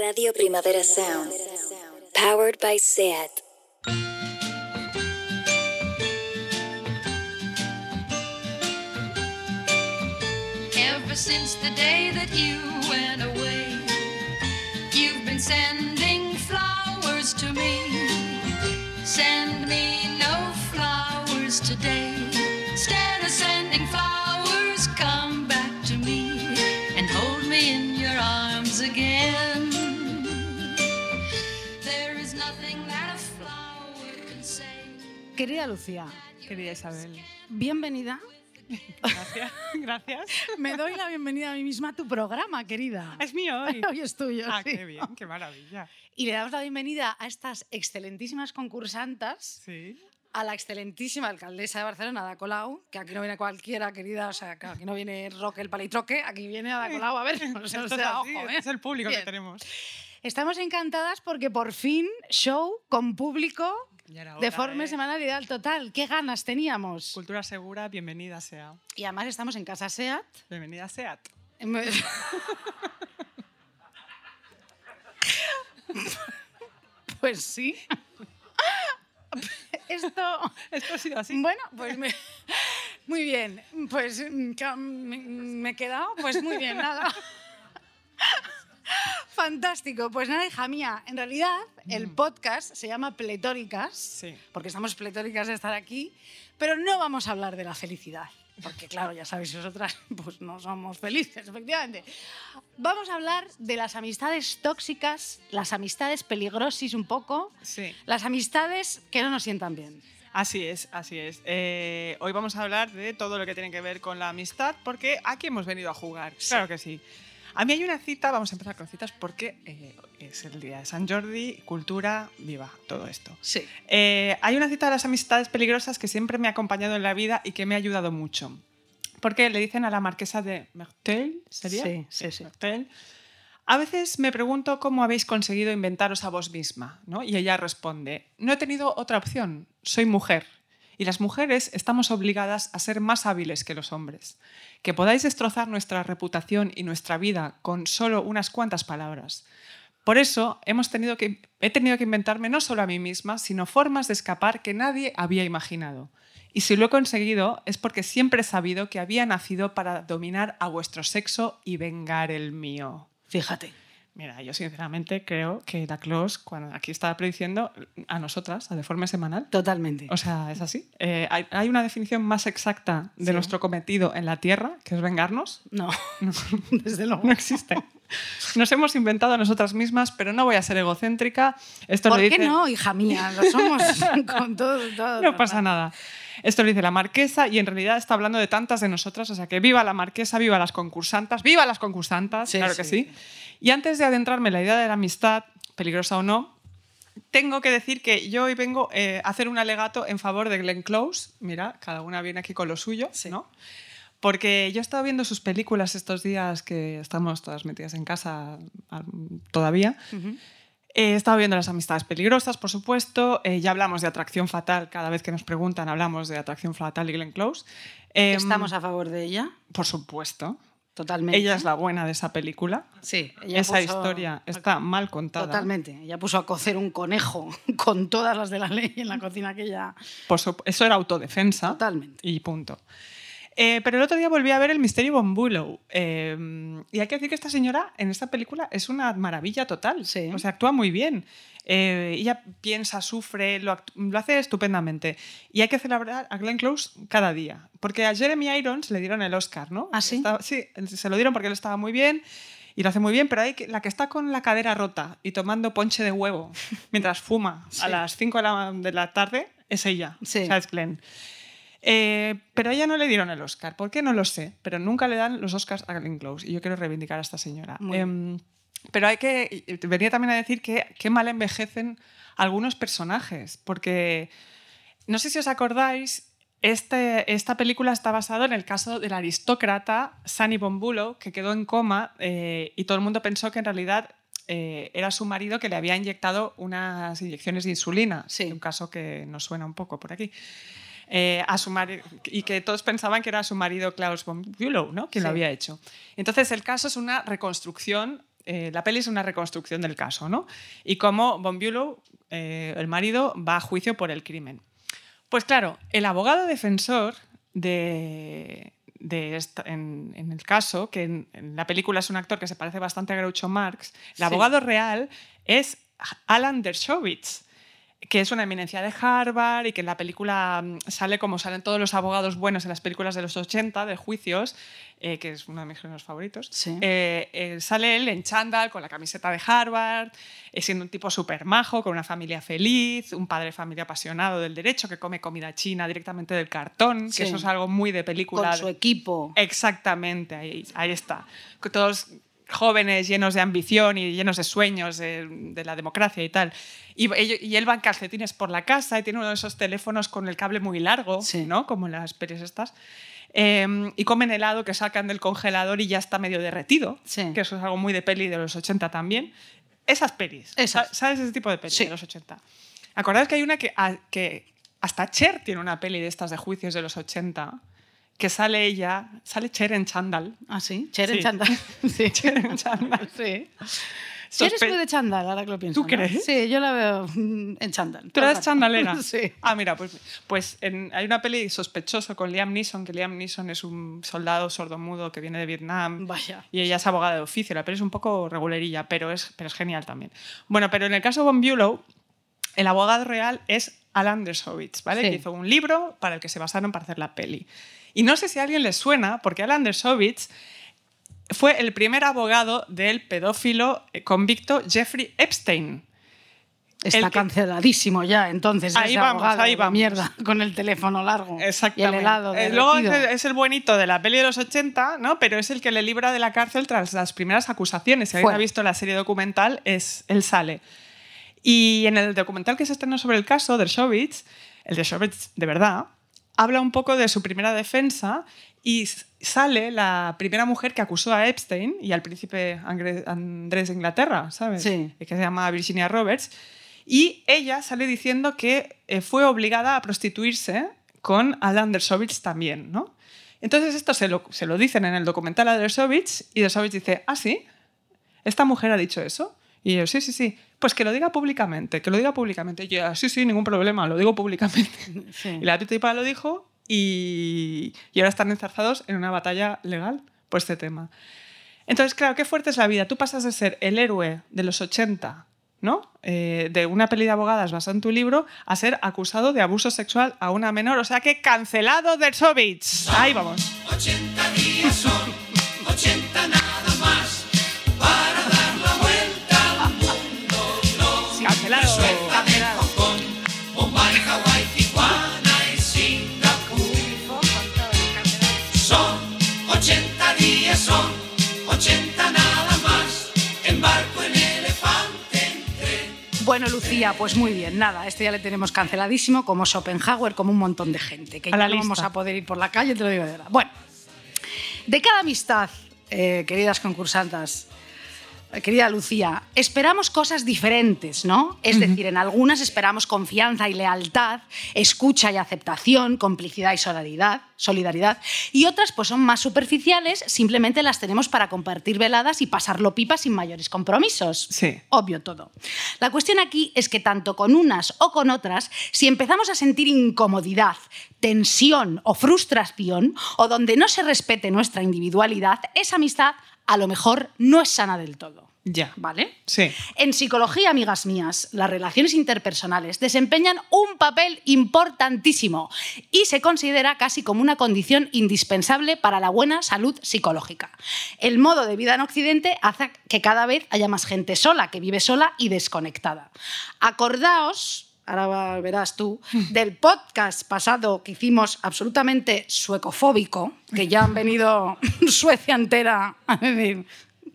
Radio Primavera Sound. Powered by SEAT. Ever since the day that you went away, you've been sending flowers to me. Send me no flowers today. Querida Lucía, Querida Isabel. bienvenida. Gracias. Gracias. Me doy la bienvenida a mí misma a tu programa, querida. Es mío hoy. Hoy es tuyo. Ah, sí. qué bien, qué maravilla. Y le damos la bienvenida a estas excelentísimas concursantas, Sí. a la excelentísima alcaldesa de Barcelona, Ada Colau, que aquí no viene cualquiera, querida, o sea, que aquí no viene Roque el palitroque, aquí viene Ada Colau, a ver, o sea, o sea, ojo, ¿eh? es el público Bien. que tenemos. Estamos encantadas porque por fin show con público Era de hora, forma ¿eh? semanal ideal total. ¿Qué ganas teníamos? Cultura segura, bienvenida sea. Y además estamos en Casa SEAT. Bienvenida SEAT. Pues sí. Esto, Esto ha sido así. bueno, pues me- muy bien. Pues mm, me, me he quedado, pues muy bien, nada. Fantástico. Pues nada, hija mía, en realidad el podcast se llama Pletóricas, Sí. porque estamos pletóricas de estar aquí, pero no vamos a hablar de la felicidad. Porque claro, ya sabéis vosotras, pues no somos felices, efectivamente. Vamos a hablar de las amistades tóxicas, las amistades peligrosis un poco, Sí. las amistades que no nos sientan bien. Así es, así es. Eh, hoy vamos a hablar de todo lo que tiene que ver con la amistad, porque aquí hemos venido a jugar. Claro que sí. A mí hay una cita, vamos a empezar con citas, porque eh, es el día de San Jordi, cultura, viva, todo esto. Sí. Eh, hay una cita de las amistades peligrosas que siempre me ha acompañado en la vida y que me ha ayudado mucho. Porque le dicen a la marquesa de Mertel, ¿sería? Sí, sí, sí. Mertel, a veces me pregunto cómo habéis conseguido inventaros a vos misma, ¿no? Y ella responde, no he tenido otra opción, soy mujer. Y las mujeres estamos obligadas a ser más hábiles que los hombres. Que podáis destrozar nuestra reputación y nuestra vida con solo unas cuantas palabras. Por eso hemos tenido que, he tenido que inventarme no solo a mí misma, sino formas de escapar que nadie había imaginado. Y si lo he conseguido es porque siempre he sabido que había nacido para dominar a vuestro sexo y vengar el mío. Fíjate. Mira, yo sinceramente creo que la Clos, cuando aquí estaba prediciendo a nosotras, a Deforme Semanal, Totalmente. o sea, es así. Eh, hay, hay una definición más exacta de Sí. nuestro cometido en la Tierra, que es vengarnos. No, desde luego. No existe. Nos hemos inventado a nosotras mismas, pero no voy a ser egocéntrica. Esto ¿Por qué no, hija mía? Lo somos con todo. todo No pasa nada. Esto lo dice la marquesa y en realidad está hablando de tantas de nosotras, o sea que viva la marquesa, viva las concursantas, viva las concursantas, Sí, claro que sí. sí. Y antes de adentrarme en la idea de la amistad, peligrosa o no, tengo que decir que yo hoy vengo eh, a hacer un alegato en favor de Glenn Close. Mira, cada una viene aquí con lo suyo, Sí. ¿no? Porque yo he estado viendo sus películas estos días que estamos todas metidas en casa todavía. He estado viendo las amistades peligrosas, por supuesto. Eh, ya hablamos de atracción fatal. Cada vez que nos preguntan, hablamos de atracción fatal y Glenn Close. Em, Estamos a favor de ella, Por supuesto. totalmente. Ella es la buena de esa película. Sí, ella Esa puso- historia está mal contada. Totalmente. Ella puso a cocer un conejo con todas las de la ley en la cocina aquella. Por sup- eso era autodefensa. Totalmente. Y punto. Eh, pero el otro día volví a ver el misterio Von Bulow. eh, y hay que decir que esta señora en esta película es una maravilla total. Sí. O sea, actúa muy bien. Eh, ella piensa, sufre, lo, hace estupendamente. Y hay que celebrar a Glenn Close cada día. Porque a Jeremy Irons le dieron el Oscar, ¿no? ¿Ah, sí? Estaba- sí, se lo dieron porque él estaba muy bien. Y lo hace muy bien, pero hay que, la que está con la cadera rota y tomando ponche de huevo mientras fuma Sí. a las 5 de la, de la tarde es ella. Sí. O sea, es Glenn. Eh, pero a ella no le dieron el Oscar. ¿Por qué? No lo sé. Pero nunca le dan los Oscars a Glenn Close. Y yo quiero reivindicar a esta señora. Em, pero hay que. Venía también a decir que qué mal envejecen algunos personajes. Porque no sé si os acordáis. Este, esta película está basada en el caso del aristócrata Sunny Bombulo, que quedó en coma eh, y todo el mundo pensó que en realidad eh, era su marido que le había inyectado unas inyecciones de insulina. Sí. Un caso que nos suena un poco por aquí. Eh, a su y que todos pensaban que era su marido Klaus von Bülow, ¿no? quien Sí. lo había hecho. Entonces el caso es una reconstrucción eh, la peli es una reconstrucción del caso, ¿no? Y cómo Von Bülow, eh, el marido, va a juicio por el crimen. Pues claro, el abogado defensor de, de esta- en, en el caso, que en, en la película es un actor que se parece bastante a Groucho Marx, el Sí. abogado real es Alan Dershowitz, que es una eminencia de Harvard y que en la película mm, sale como salen todos los abogados buenos en las películas de los 80 de juicios, eh, que es uno de mis géneros favoritos. Sí. Eh, eh, sale él en chándal con la camiseta de Harvard, siendo un tipo súper majo, con una familia feliz, un padre de familia apasionado del derecho que come comida china directamente del cartón, Sí. que eso es algo muy de película. Con su equipo. Exactamente, ahí, ahí está. Todos jóvenes llenos de ambición y llenos de sueños de, de la democracia y tal. Y, y él va en calcetines por la casa y tiene uno de esos teléfonos con el cable muy largo, Sí. ¿no? como las pelis estas. Eh, y comen helado que sacan del congelador y ya está medio derretido, Sí. que eso es algo muy de peli de los 80 también. Esas pelis, Esas. Sa- ¿sabes ese tipo de pelis Sí. de los 80? ¿Acordáis que hay una que, a- que hasta Cher tiene una peli de estas de juicios de los 80? Que sale ella, sale Cher en chándal. Ah, sí. Cher en Sí. chándal. Sí. Cher en chándal. Sí. Cher es muy de chándal, ahora que lo pienso. ¿Tú ¿no? crees? Sí, yo la veo en chándal. ¿Tú eres chandalera? Sí. Ah, mira, pues, pues en- hay una peli sospechoso con Liam Neeson, que Liam Neeson es un soldado sordomudo que viene de Vietnam. Vaya. Y ella es abogada de oficio. La peli es un poco regulerilla, pero es, pero es genial también. Bueno, pero en el caso de Von Bülow, el abogado real es Alan Dershowitz, ¿vale? Sí. Que hizo un libro para el que se basaron para hacer la peli. Y no sé si a alguien le suena, porque Alan Dershowitz fue el primer abogado del pedófilo eh, convicto Jeffrey Epstein. Está que- canceladísimo ya, entonces. Ahí ese vamos, abogado ahí vamos. Mierda, con el teléfono largo. Exactamente. Y el helado. Eh, Luego es el, es el buenito de la peli de los 80, ¿no? pero es el que le libra de la cárcel tras las primeras acusaciones. Si alguien Fuera. ha visto la serie documental, es, él sale. Y en el documental que se estrenó sobre el caso de Dershowitz, el Dershowitz de verdad, habla un poco de su primera defensa y sale la primera mujer que acusó a Epstein y al príncipe Andrés de Inglaterra, ¿sabes? Sí. Que se llama Virginia Roberts. Y ella sale diciendo que eh, fue obligada a prostituirse con Alan Dershowitz también, ¿no? Entonces esto se lo, se lo dicen en el documental a Dershowitz y Dershowitz dice, ¿ah, sí? ¿Esta mujer ha dicho eso? Y yo, sí, sí, sí. Pues que lo diga públicamente, que lo diga públicamente. Y yo, "Ah, sí, sí, ningún problema, lo digo públicamente. Sí. Y la tipa lo dijo y, y ahora están enzarzados en una batalla legal por este tema. Entonces, claro, qué fuerte es la vida. Tú pasas de ser el héroe de los 80, ¿no? Eh, de una peli de abogadas basada en tu libro, a ser acusado de abuso sexual a una menor. O sea que cancelado Dershowitz. Ahí vamos. 80 días son, 80 Bueno, Lucía, pues muy bien, nada, este ya le tenemos canceladísimo, como Schopenhauer, como un montón de gente, que A ya la no vamos a poder ir por la calle, te lo digo de verdad. Bueno, de cada amistad, eh, queridas concursantas, querida Lucía, esperamos cosas diferentes, ¿no? Es decir, en algunas esperamos confianza y lealtad, escucha y aceptación, complicidad y solidaridad, solidaridad, y otras pues son más superficiales, simplemente las tenemos para compartir veladas y pasarlo pipa sin mayores compromisos. Sí. Obvio todo. La cuestión aquí es que tanto con unas o con otras, si empezamos a sentir incomodidad, tensión o frustración, o donde no se respete nuestra individualidad, esa amistad a lo mejor no es sana del todo. Ya. ¿Vale? Sí. En psicología, amigas mías, las relaciones interpersonales desempeñan un papel importantísimo y se considera casi como una condición indispensable para la buena salud psicológica. El modo de vida en Occidente hace que cada vez haya más gente sola, que vive sola y desconectada. Acordaos ahora verás tú, del podcast pasado que hicimos absolutamente suecofóbico, que ya han venido Suecia entera a decir,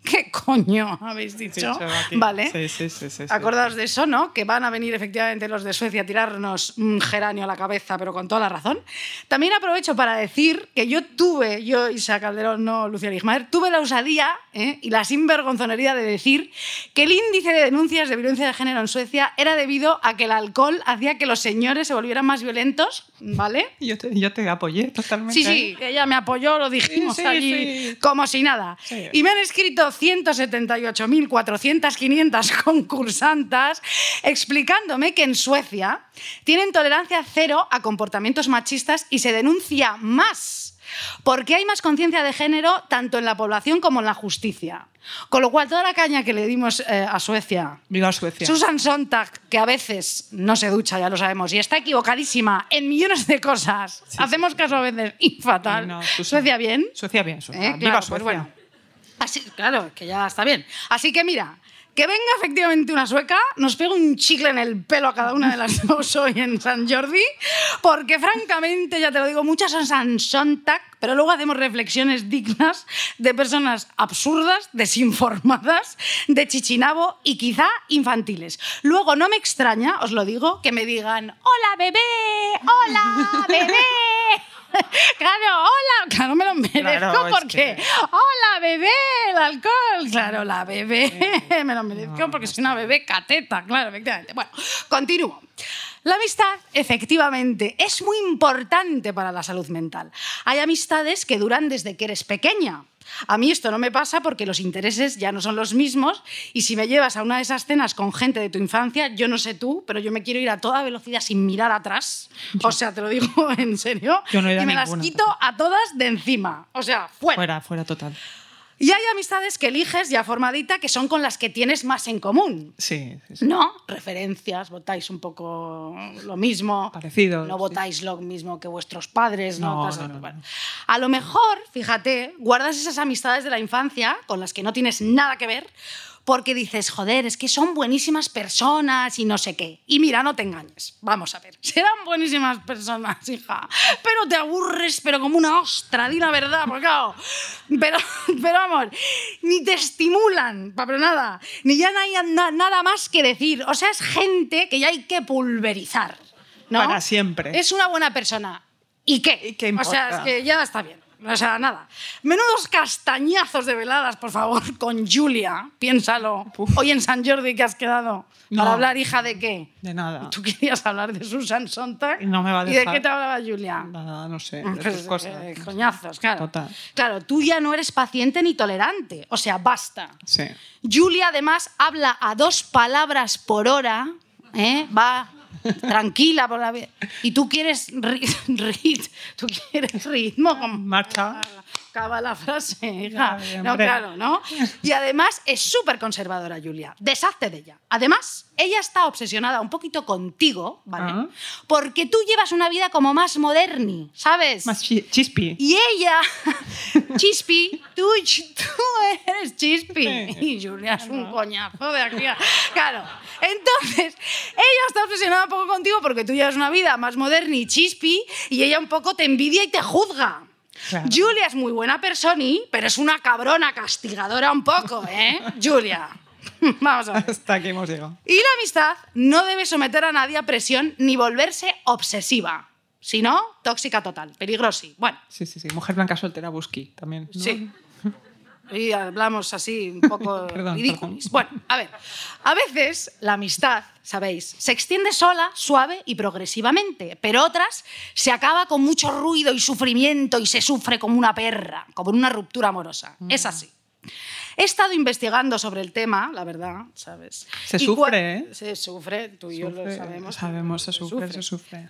¿qué coño habéis dicho? Sí. Vale. Sí, sí, sí. Acordaos de eso, ¿no? Que van a venir efectivamente los de Suecia a tirarnos un geranio a la cabeza, pero con toda la razón. También aprovecho para decir que yo tuve, yo, Isa Calderón, no Lucía Ligmaer, tuve la osadía ¿eh? y la sinvergonzonería de decir que el índice de denuncias de violencia de género en Suecia era debido a que el alcohol hacía que los señores se volvieran más violentos, ¿vale? Yo te, yo te apoyé totalmente. Sí, sí, ella me apoyó, lo dijimos allí como si nada. Y me han escrito 278.400, 500 concursantas explicándome que en Suecia tienen tolerancia cero a comportamientos machistas y se denuncia más. Porque hay más conciencia de género tanto en la población como en la justicia. Con lo cual, toda la caña que le dimos eh, a Suecia Viva Suecia. Susan Sontag, que a veces no se ducha, ya lo sabemos, y está equivocadísima en millones de cosas. Hacemos caso a veces y fatal. Ay, no. Suecia bien. Suecia bien, Suecia. Eh, Viva claro, pues Suecia. bueno. Claro, que ya está bien. Así que mira, que venga efectivamente una sueca, nos pega un chicle en el pelo a cada una de las dos hoy en San Jordi, porque francamente, ya te lo digo, muchas son San Sontag, pero luego hacemos reflexiones dignas de personas absurdas, desinformadas, de chichinabo y quizá infantiles. Luego no me extraña, os lo digo, que me digan, hola bebé, hola bebé. Claro, hola, claro, me lo merezco Claro, porque, que- hola, bebé, el alcohol, claro, la bebé, me lo merezco porque soy una bebé cateta, claro, efectivamente. Bueno, continúo. La amistad, efectivamente, es muy importante para la salud mental. Hay amistades que duran desde que eres pequeña. A mí esto no me pasa porque los intereses ya no son los mismos y si me llevas a una de esas cenas con gente de tu infancia, yo no sé tú, pero yo me quiero ir a toda velocidad sin mirar atrás. O sea, te lo digo en serio. Yo no he ido y me las quito a todas de encima. O sea, fuera. Fuera, fuera total. Y hay amistades que eliges ya formadita que son con las que tienes más en común. Sí, sí, sí. ¿No? Referencias, votáis un poco lo mismo. Parecidos, No sí. votáis lo mismo que vuestros padres. No, No, no, no. A lo mejor, fíjate, guardas esas amistades de la infancia con las que no tienes nada que ver porque dices, joder, es que son buenísimas personas y no sé qué. Y mira, no te engañes. Vamos a ver. Serán buenísimas personas, hija. Pero te aburres, pero como una ostra, di la verdad, porque claro. Pero, pero vamos, ni te estimulan, pero nada. Ni ya no hay na- nada más que decir. O sea, es gente que ya hay que pulverizar. ¿no? Para siempre. Es una buena persona. ¿Y qué? ¿Y qué o sea, importa? es que ya está bien. O sea, nada. Menudos castañazos de veladas, por favor, con Julia. Piénsalo. Uf. Hoy en San Jordi que has quedado. No. Para hablar, hija, ¿de qué? De nada. Tú querías hablar de Susan Sontag. Y no me va a ¿Y de dejar. qué te hablaba Julia? Nada, no sé. De Pues, estas cosas. eh, coñazos, claro. Total. Claro, tú ya no eres paciente ni tolerante. O sea, basta. Sí. Julia además habla a dos palabras por hora, ¿eh? va tranquila por la vida. Y tú quieres ri- rit, tú quieres ritmo con Marcha. Acaba la frase, hija. No, claro, ¿no? Y además es súper conservadora, Julia. Deshazte de ella. Además, ella está obsesionada un poquito contigo, ¿vale? Ah. Porque tú llevas una vida como más moderni, ¿sabes? Más chi- chispi. Y ella, Chispi, tú, tú eres Chispi. Y Julia es un coñazo de aquí. Claro. Entonces, ella está obsesionada un poco contigo porque tú llevas una vida más moderna y Chispi y ella un poco te envidia y te juzga. Claro. Julia es muy buena persona, pero es una cabrona castigadora un poco, ¿eh? Julia. Vamos a ver. Hasta aquí hemos llegado. Y la amistad no debe someter a nadie a presión ni volverse obsesiva. Si no, tóxica total, peligrosi. Bueno, Sí, sí, sí. Mujer blanca soltera, busqui también. ¿no? Sí. Y hablamos así un poco ridículos. Bueno, a ver. A veces la amistad, sabéis, se extiende sola, suave y progresivamente, pero otras se acaba con mucho ruido y sufrimiento y se sufre como una perra, como en una ruptura amorosa. Mm. Es así. He estado investigando sobre el tema, la verdad, ¿sabes? Se Y sufre, ¿eh? Se sufre, tú y yo lo Sufre, sabemos. Sabemos, se sufre, se sufre.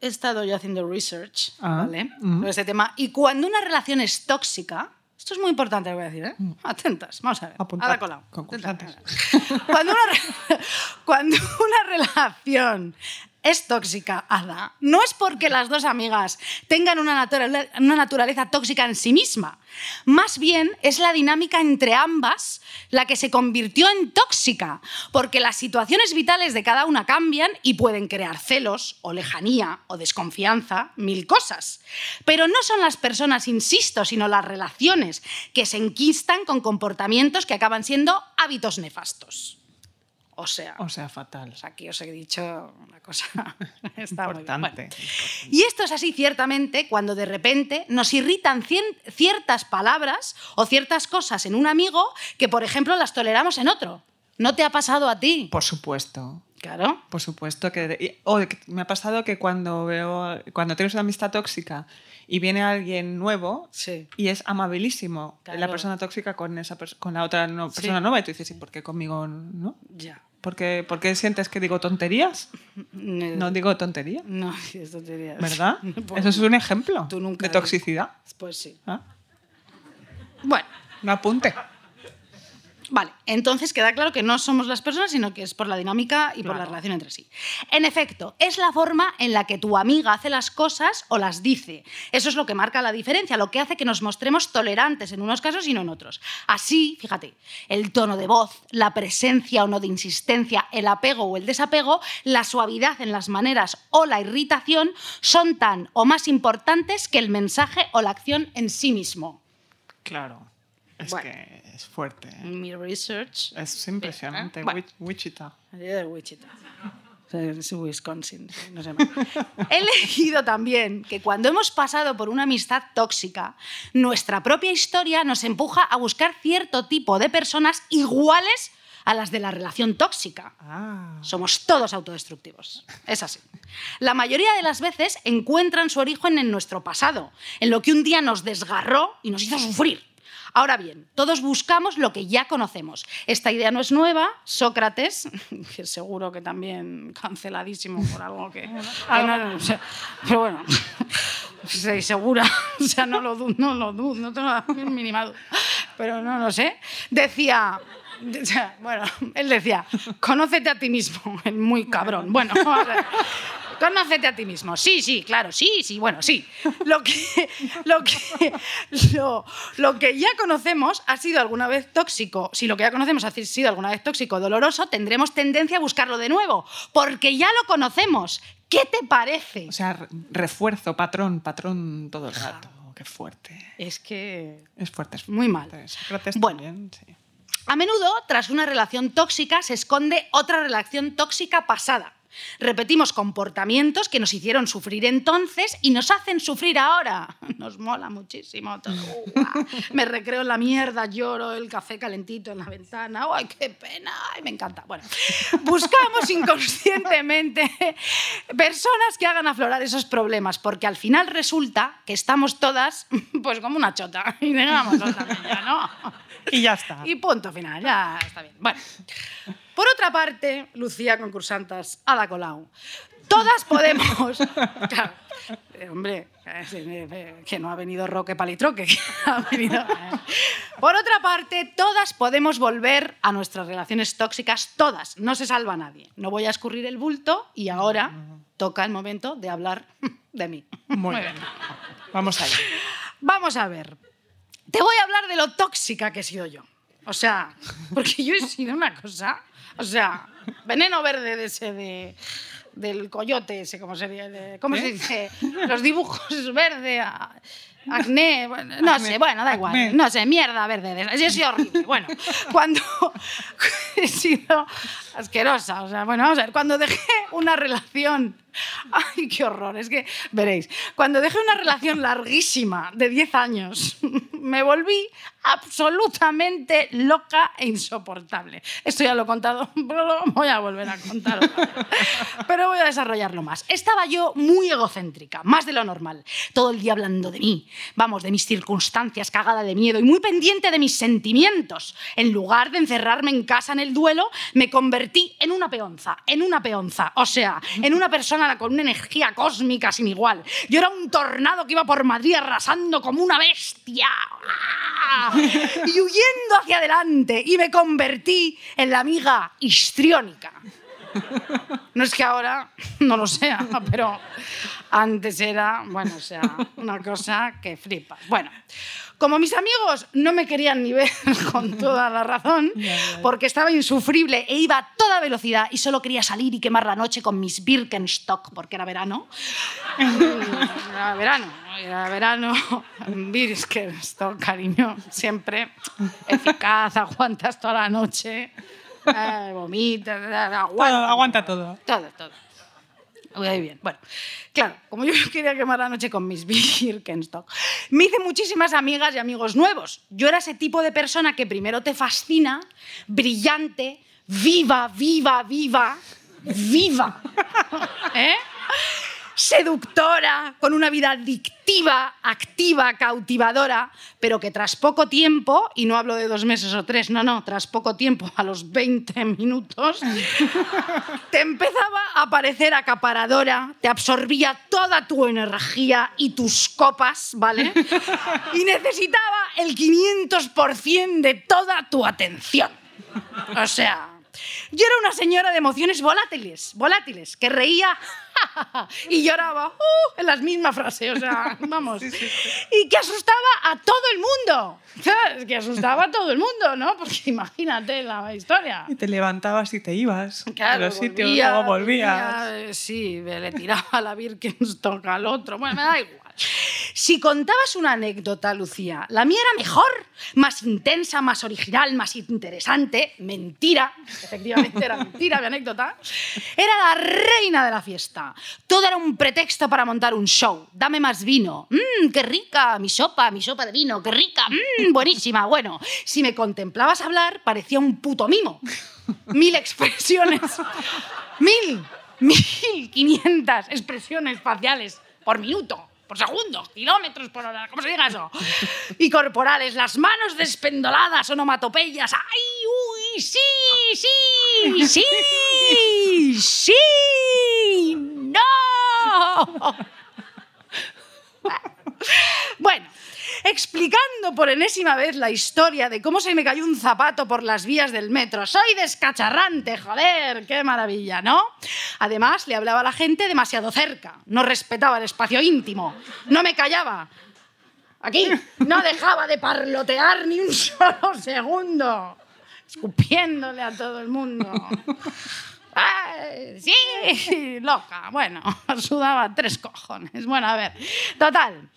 he estado yo haciendo research Ah, ¿vale? mm. sobre este tema. Y cuando una relación es tóxica, esto es muy importante lo voy a decir, ¿eh? Atentas, vamos a ver. Apuntad, Ada colado. Cuando una, cuando una relación es tóxica, Ada, no es porque las dos amigas tengan una, naturale- una naturaleza tóxica en sí misma. Más bien es la dinámica entre ambas la que se convirtió en tóxica, porque las situaciones vitales de cada una cambian y pueden crear celos o lejanía o desconfianza, mil cosas. Pero no son las personas, insisto, sino las relaciones que se enquistan con comportamientos que acaban siendo hábitos nefastos. O sea, O sea, fatal. pues aquí os he dicho una cosa. Está muy bien. Importante. Y esto es así ciertamente cuando de repente nos irritan cien- ciertas palabras o ciertas cosas en un amigo que, por ejemplo, las toleramos en otro. ¿No te ha pasado a ti? Por supuesto. Claro. Por supuesto que... y- o que me ha pasado que cuando veo... Cuando tienes una amistad tóxica y viene alguien nuevo Sí. y es amabilísimo la Claro. persona tóxica con esa con la otra no- Sí. persona nueva y tú dices, ¿y por qué conmigo no? Ya. ¿Por qué, por qué sientes que digo tonterías? No digo tonterías, No, esto te diría. ¿verdad? Pues- Eso es un ejemplo Tú nunca de toxicidad. Pues sí. ¿ah? Bueno, Un apunte. Vale, entonces queda claro que no somos las personas, sino que es por la dinámica y por la relación entre sí. En efecto, es la forma en la que tu amiga hace las cosas o las dice. Eso es lo que marca la diferencia, lo que hace que nos mostremos tolerantes en unos casos y no en otros. Así, fíjate, el tono de voz, la presencia o no de insistencia, el apego o el desapego, la suavidad en las maneras o la irritación son tan o más importantes que el mensaje o la acción en sí mismo. Claro. Es Bueno. que es fuerte. ¿eh? Mi research Es impresionante. Bueno. Wich- Wichita. Yo de Wichita. Es Wisconsin, no sé más. He leído también que cuando hemos pasado por una amistad tóxica, nuestra propia historia nos empuja a buscar cierto tipo de personas iguales a las de la relación tóxica. Ah. Somos todos autodestructivos. Es así. La mayoría de las veces encuentran su origen en nuestro pasado, en lo que un día nos desgarró y nos hizo sufrir. Ahora bien, todos buscamos lo que ya conocemos. Esta idea no es nueva. Sócrates, que seguro que también canceladísimo por algo que... no- o sea, pero bueno, estoy segura. O sea, no lo dudo, no lo dudo, no tengo la mínima duda. Pero no lo sé. Decía... Bueno, él decía, conócete a ti mismo, el muy cabrón. Bueno, a ver, conócete a ti mismo. Sí, sí, claro, sí, sí, bueno, sí. Lo que, lo que, lo, lo que ya conocemos ha sido alguna vez tóxico. Si lo que ya conocemos ha sido alguna vez tóxico o doloroso, tendremos tendencia a buscarlo de nuevo, porque ya lo conocemos. ¿Qué te parece? O sea, re- refuerzo, patrón, patrón todo el rato. Qué fuerte. Es que Es fuerte. Es Muy mal. fuerte. Bueno. también, sí. A menudo, tras una relación tóxica, se esconde otra relación tóxica pasada. Repetimos comportamientos que nos hicieron sufrir entonces y nos hacen sufrir ahora. Nos mola muchísimo todo. Uah. Me recreo en la mierda, lloro, el café calentito en la ventana. ¡Ay, qué pena! Ay, me encanta. Bueno, buscamos inconscientemente personas que hagan aflorar esos problemas, porque al final resulta que estamos todas pues como una chota. Y digamos, ¿no? Y ya está. Y punto final, ya está bien. Bueno, por otra parte, Lucía, concursantas, Ada Colau. Todas podemos. Claro, eh, hombre, eh, eh, que no ha venido Roque Palitroque. que ha venido. Por otra parte, todas podemos volver a nuestras relaciones tóxicas, todas. No se salva nadie. No voy a escurrir el bulto y ahora toca el momento de hablar de mí. Muy bien. Vamos allá. Vamos a ver. Te voy a hablar de lo tóxica que he sido yo. O sea, porque yo he sido una cosa. O sea, veneno verde de ese de del coyote ese, ¿cómo sería? De- ¿Cómo se ¿Eh? dice? Los dibujos verde, acné, bueno, no Acné, sé, bueno, da igual, no sé, mierda verde. Yo he sido horrible. Bueno, cuando he sido asquerosa, o sea, bueno, vamos a ver, cuando dejé una relación, ay, qué horror, es que veréis, cuando dejé una relación larguísima de 10 años, me volví absolutamente loca e insoportable. Esto ya lo he contado, pero lo voy a volver a contar. Pero voy a desarrollarlo más. Estaba yo muy egocéntrica, más de lo normal. Todo el día hablando de mí, vamos, de mis circunstancias, cagada de miedo y muy pendiente de mis sentimientos. En lugar de encerrarme en casa en el duelo, me convertí en una peonza, en una peonza. O sea, en una persona con una energía cósmica sin igual. Yo era un tornado que iba por Madrid arrasando como una bestia. Y huyendo hacia adelante. Y me convertí en la amiga histriónica. No es que ahora no lo sea, pero antes era, bueno, o sea, una cosa que flipas. Bueno, como mis amigos no me querían ni ver con toda la razón, porque estaba insufrible e iba a toda velocidad y solo quería salir y quemar la noche con mis Birkenstock, porque era verano. Era verano, era verano. Birkenstock, cariño, siempre eficaz, aguantas toda la noche. Eh, vomitas, aguanta. Aguanta todo. Todo, todo. Muy bien. Bueno, claro, como yo quería quemar la noche con mis Birkenstock, me hice muchísimas amigas y amigos nuevos. Yo era ese tipo de persona que primero te fascina, brillante, viva, viva, viva, viva. ¿Eh? Seductora, con una vida adictiva activa, cautivadora, pero que tras poco tiempo, y no hablo de dos meses o tres, no, no, tras poco tiempo, a los 20 minutos, te empezaba a parecer acaparadora, te absorbía toda tu energía y tus copas, ¿vale? Y necesitaba el 500% de toda tu atención. O sea, yo era una señora de emociones volátiles, volátiles, que reía y lloraba uh, en las mismas frases, o sea, vamos. Y que asustaba a todo el mundo. ¿Sabes? Que asustaba a todo el mundo, ¿no? Porque imagínate la historia. Y te levantabas y te ibas Claro, a los sitios, volvía, luego volvías. volvía, eh, sí, le tiraba la Birkenstock al otro. Bueno, me da igual. Si contabas una anécdota, Lucía, la mía era mejor, más intensa, más original, más interesante. Mentira, efectivamente era mentira mi anécdota. Era la reina de la fiesta. Todo era un pretexto para montar un show. Dame más vino. Mmm, qué rica, mi sopa, mi sopa de vino, qué rica, mmm, buenísima. Bueno, si me contemplabas hablar, parecía un puto mimo. Mil expresiones. Mil, mil quinientas expresiones faciales por minuto, por segundo, kilómetros por hora, ¿cómo se diga eso? Y corporales, las manos despendoladas, onomatopeyas. ¡Ay, uy, sí, sí, sí, sí, no! Bueno, explicando por enésima vez la historia de cómo se me cayó un zapato por las vías del metro. Soy descacharrante, joder, qué maravilla, ¿no? Además, le hablaba a la gente demasiado cerca, no respetaba el espacio íntimo, no me callaba. Aquí, no dejaba de parlotear ni un solo segundo, escupiéndole a todo el mundo. Ay, sí, loca. Bueno, sudaba tres cojones. Bueno, a ver. Total.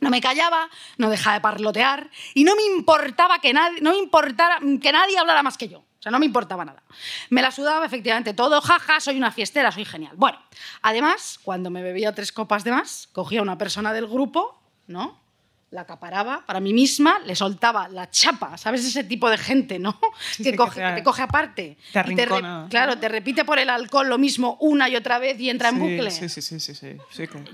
No me callaba, no dejaba de parlotear y no me importaba que nadie, no me importara que nadie hablara más que yo. O sea, no me importaba nada. Me la sudaba efectivamente todo, jaja, soy una fiestera, soy genial. Bueno, además, cuando me bebía tres copas de más, cogía a una persona del grupo, ¿no? La acaparaba para mí misma, le soltaba la chapa, ¿sabes? Ese tipo de gente, ¿no? Sí, que, sí, coge, que te- que te coge aparte. te y re- arrincona. claro, te repite por el alcohol lo mismo una y otra vez y entra en Sí, bucle. Sí, sí, sí, sí, sí,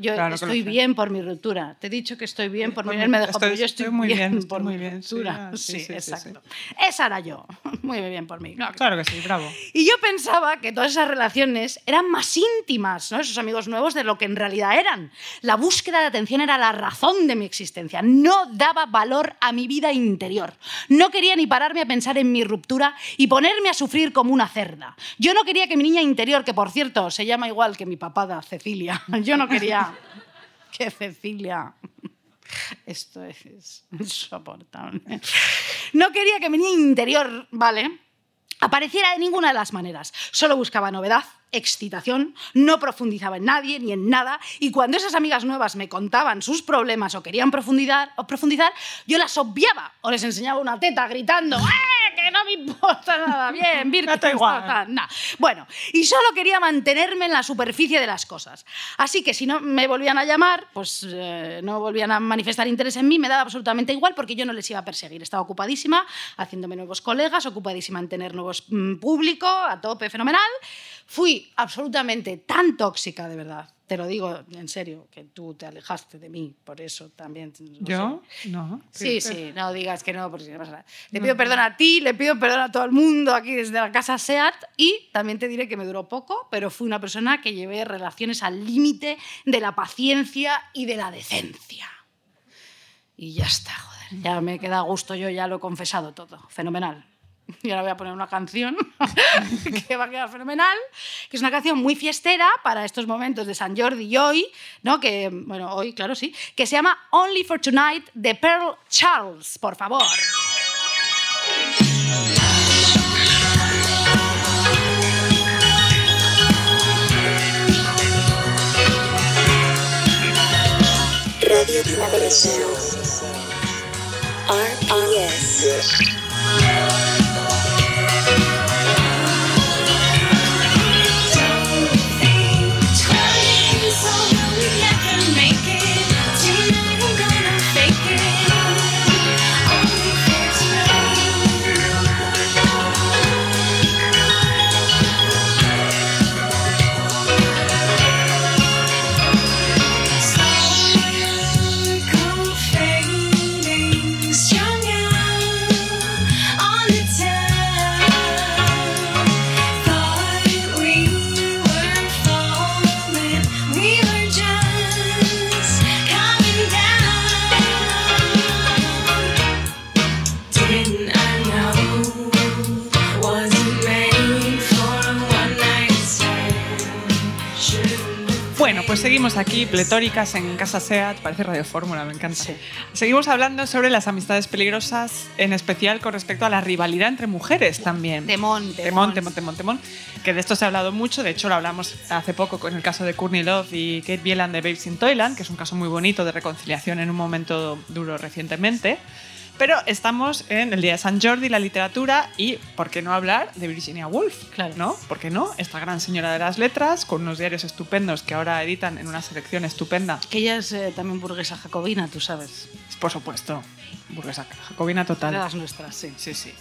Yo claro estoy bien por mi ruptura. Te he dicho que estoy bien por mi... Él me dejó, estoy- pero yo estoy, estoy muy bien, bien, estoy por muy mi bien, ruptura. ah, Sí, exacto. Esa era yo. Muy bien por mí. que Claro que sí, bravo. y yo pensaba que todas esas relaciones eran más íntimas, ¿no? esos amigos nuevos, de lo que en realidad eran. La búsqueda de atención era la razón de mi existencia. No daba valor a mi vida interior. No quería ni pararme a pensar en mi ruptura y ponerme a sufrir como una cerda. Yo no quería que mi niña interior, que por cierto se llama igual que mi papada, Cecilia, yo no quería que Cecilia esto es insoportable. No quería que mi niña interior, ¿vale? Apareciera de ninguna de las maneras. Solo buscaba novedad, excitación, no profundizaba en nadie ni en nada. Y cuando esas amigas nuevas me contaban sus problemas o querían profundizar, o profundizar yo las obviaba o les enseñaba una teta gritando ¡Eh, que no me importa nada! Bien, Birkenstock, Da igual. nah. Bueno, y solo quería mantenerme en la superficie de las cosas. Así que si no me volvían a llamar, pues eh, no volvían a manifestar interés en mí, me daba absolutamente igual porque yo no les iba a perseguir. Estaba ocupadísima haciéndome nuevos colegas, ocupadísima en tener nuevos mm, público, a tope, fenomenal. Fui absolutamente tan tóxica, de verdad. Te lo digo en serio, que tú te alejaste de mí, por eso también. sé. ¿Yo? No. Sí, sí, no digas que no, porque si no pasa nada. Le pido perdón a ti, le pido perdón a todo el mundo aquí desde la casa SEAT y también te diré que me duró poco, pero fui una persona que llevé relaciones al límite de la paciencia y de la decencia. Y ya está, joder, ya me queda a gusto, yo ya lo he confesado todo, fenomenal. Y ahora voy a poner una canción que va a quedar fenomenal, que es una canción muy fiestera para estos momentos de San Jordi y hoy, ¿no? Que, bueno, hoy, claro, sí, que se llama Only for Tonight de Pearl Charles, por favor. Radio Primavera RPS. Pues seguimos aquí, pletóricas en Casa SEAT, parece Radio Fórmula, me encanta. Sí. Seguimos hablando sobre las amistades peligrosas, en especial con respecto a la rivalidad entre mujeres también. Temón, temón, temón. temón, temón, temón. Que de esto se ha hablado mucho, de hecho lo hablamos hace poco con el caso de Courtney Love y Kate Bielan de Babes in Toyland, que es un caso muy bonito de reconciliación en un momento duro recientemente. Pero estamos en el Día de San Jordi, la literatura, y ¿por qué no hablar de Virginia Woolf? Claro. ¿No? ¿Por qué no? Esta gran señora de las letras, con unos diarios estupendos que ahora editan en una selección estupenda. Que ella es eh, también burguesa jacobina, tú sabes. Por supuesto, burguesa jacobina total. De las nuestras, sí. Sí, sí.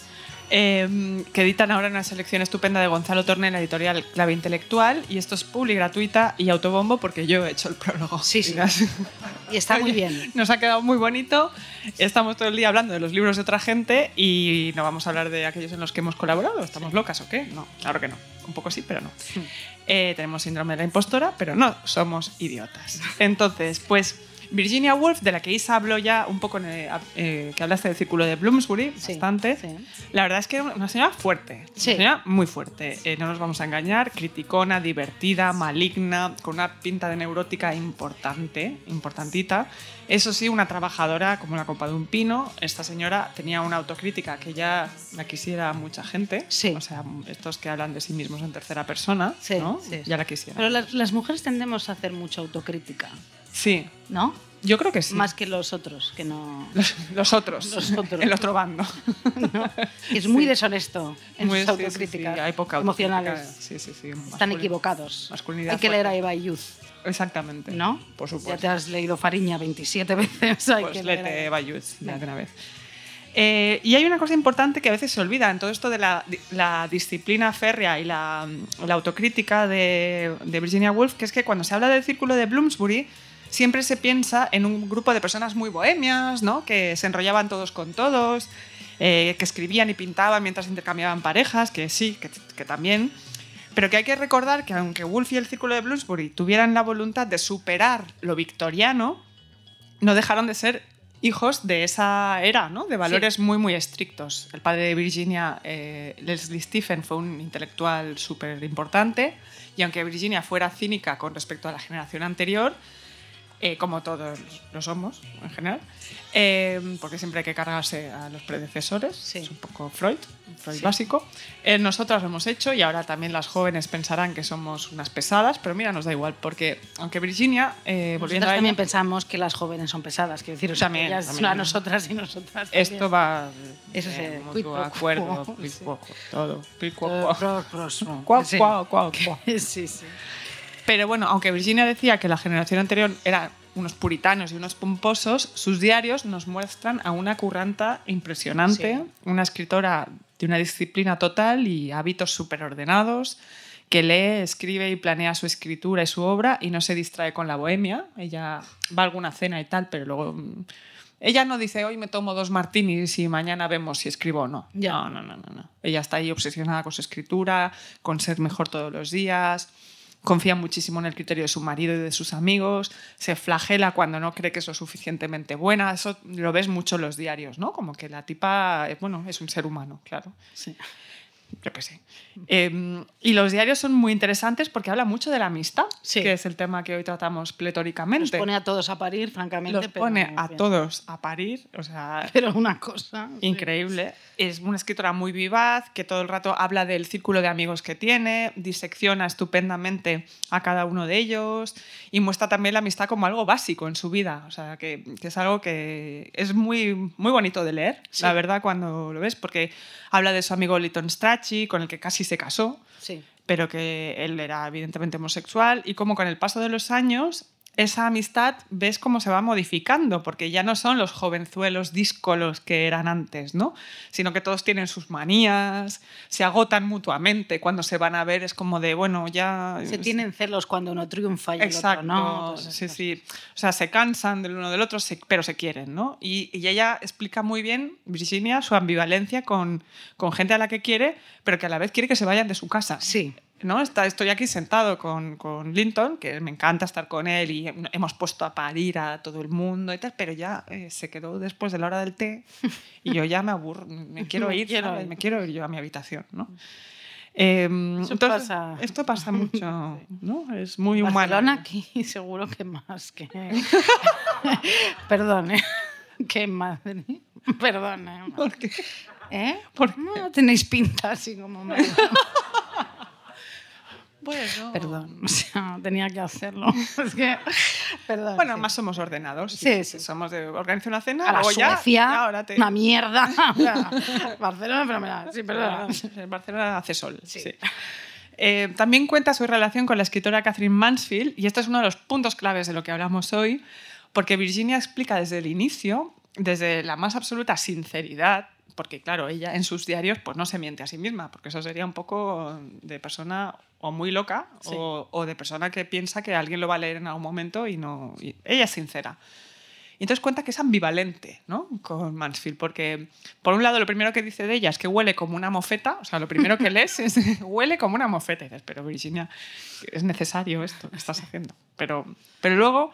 Eh, que editan ahora una selección estupenda de Gonzalo Torne en la editorial Clave Intelectual y esto es publi gratuita y autobombo porque yo he hecho el prólogo. Sí, sí. Y está muy bien. Nos ha quedado muy bonito. Estamos todo el día hablando de los libros de otra gente y no vamos a hablar de aquellos en los que hemos colaborado. ¿Estamos locas o qué? No, claro que no. Un poco sí, pero no. Eh, tenemos síndrome de la impostora, pero no somos idiotas. Entonces, pues Virginia Woolf, de la que Isa habló ya un poco, en el- eh, que hablaste del círculo de Bloomsbury, Sí, bastante. sí. La verdad es que era una señora fuerte, Sí. una señora muy fuerte. Eh, no nos vamos a engañar, criticona, divertida, maligna, con una pinta de neurótica importante, importantita. Eso sí, una trabajadora como la copa de un pino. Esta señora tenía una autocrítica que ya la quisiera mucha gente. Sí. O sea, estos que hablan de sí mismos en tercera persona, Sí, ¿no? sí. Ya la quisiera. Pero las, las mujeres tendemos a hacer mucha autocrítica, Sí, ¿no? yo creo que sí. Más que los otros, que no. los, los otros, Los otros. el otro bando. ¿no? Es muy deshonesto en Muy- sus sí, sí, sí, autocríticas hay poca emocionales. autocrítica. Sí, sí, sí. Están equivocados. masculinidad Hay que leer a. Eva Youth, Exactamente. ¿no? Por supuesto. Ya te has leído Fariña 27 veces. Hay Pues que leer a Eva. Youth, de una vez. Eh, y hay una cosa importante que a veces se olvida en todo esto de la, la disciplina férrea y la, la autocrítica de, de Virginia Woolf, que es que cuando se habla del círculo de Bloomsbury, siempre se piensa en un grupo de personas muy bohemias, ¿no? que se enrollaban todos con todos, eh, que escribían y pintaban mientras intercambiaban parejas, que sí, que, que también. Pero que hay que recordar que aunque Woolf y el círculo de Bloomsbury tuvieran la voluntad de superar lo victoriano, no dejaron de ser hijos de esa era, ¿no? de valores muy, muy estrictos. El padre de Virginia, eh, Leslie Stephen, fue un intelectual súper importante y aunque Virginia fuera cínica con respecto a la generación anterior, eh, como todos lo somos en general, eh, porque siempre hay que cargarse a los predecesores, Sí. es un poco Freud, Freud Sí. básico. Eh, nosotras lo hemos hecho y ahora también las jóvenes pensarán que somos unas pesadas, pero mira, nos da igual, porque aunque Virginia, eh, volviendo a también ella, pensamos que las jóvenes son pesadas, quiero decir, o sea, También, ellas también. a nosotras y nosotras. esto también. va Eso pro acuerdo, todo. Sí, sí. Pero bueno, aunque Virginia decía que la generación anterior eran unos puritanos y unos pomposos, sus diarios nos muestran a una curranta impresionante, Sí. una escritora de una disciplina total y hábitos superordenados, que lee, escribe y planea su escritura y su obra y no se distrae con la bohemia. Ella va a alguna cena y tal, pero luego... mm, Ella no dice, hoy me tomo dos martinis y mañana vemos si escribo o no. Ya. No, no, no, no, no. Ella está ahí obsesionada con su escritura, con ser mejor todos los días confía muchísimo en el criterio de su marido y de sus amigos, se flagela cuando no cree que es lo suficientemente buena, eso lo ves mucho en los diarios, ¿no? Como que la tipa, eh, bueno, es un ser humano, claro. sí. Yo qué sé. Eh, y los diarios son muy interesantes porque habla mucho de la amistad, Sí. que es el tema que hoy tratamos pletóricamente. pone a todos a parir, francamente. Los pero pone a bien. todos a parir, o sea, Pero una cosa. sí. Increíble. Es una escritora muy vivaz, que todo el rato habla del círculo de amigos que tiene, disecciona estupendamente a cada uno de ellos y muestra también la amistad como algo básico en su vida. O sea, que, que es algo que es muy, muy bonito de leer, Sí. la verdad, cuando lo ves, porque habla de su amigo Lytton Con el que casi se casó Sí. pero que él era evidentemente homosexual y como con el paso de los años esa amistad ves cómo se va modificando, porque ya no son los jovenzuelos díscolos que eran antes, ¿no? Sino que todos tienen sus manías, se agotan mutuamente, cuando se van a ver es como de, bueno, ya... Se tienen celos cuando uno triunfa y el Exacto, otro no. sí, sí. O sea, se cansan del uno del otro, pero se quieren, ¿no? Y, y ella explica muy bien, Virginia, su ambivalencia con, con gente a la que quiere, pero que a la vez quiere que se vayan de su casa. Sí. ¿No? Está, estoy aquí sentado con, con Linton, que me encanta estar con él y hemos puesto a parir a todo el mundo y tal, pero ya eh, se quedó después de la hora del té y yo ya me aburro, me quiero Me ir, quiero ¿sabes? ir. me quiero ir yo a mi habitación. ¿no? Eh, Eso entonces, pasa. Esto pasa mucho, ¿no? Es muy humano. Barcelona aquí seguro que más que... Perdón, ¿eh? Que Madrid. Perdón, ¿eh? ¿Por qué? ¿Eh? ¿Por qué? No tenéis pinta así como... Bueno, Perdón, o sea, tenía que hacerlo. Es que... Perdón. Bueno, sí. más somos ordenados. Sí, sí. Somos de organizar una cena, A la luego ya, Suecia, ya ahora te... una mierda. Barcelona, fenomenal. Sí, perdón. En Barcelona hace sol. Sí. sí. Eh, también cuenta su relación con la escritora Catherine Mansfield, y este es uno de los puntos claves de lo que hablamos hoy, porque Virginia explica desde el inicio, desde la más absoluta sinceridad, porque claro, ella en sus diarios pues no se miente a sí misma, porque eso sería un poco de persona o muy loca Sí. o, o de persona que piensa que alguien lo va a leer en algún momento y no... y ella es sincera. Y entonces cuenta que es ambivalente ¿no? con Mansfield, porque por un lado lo primero que dice de ella es que huele como una mofeta, o sea, lo primero que lees es huele como una mofeta. Y dices, pero Virginia, es necesario esto que estás haciendo. Pero, pero luego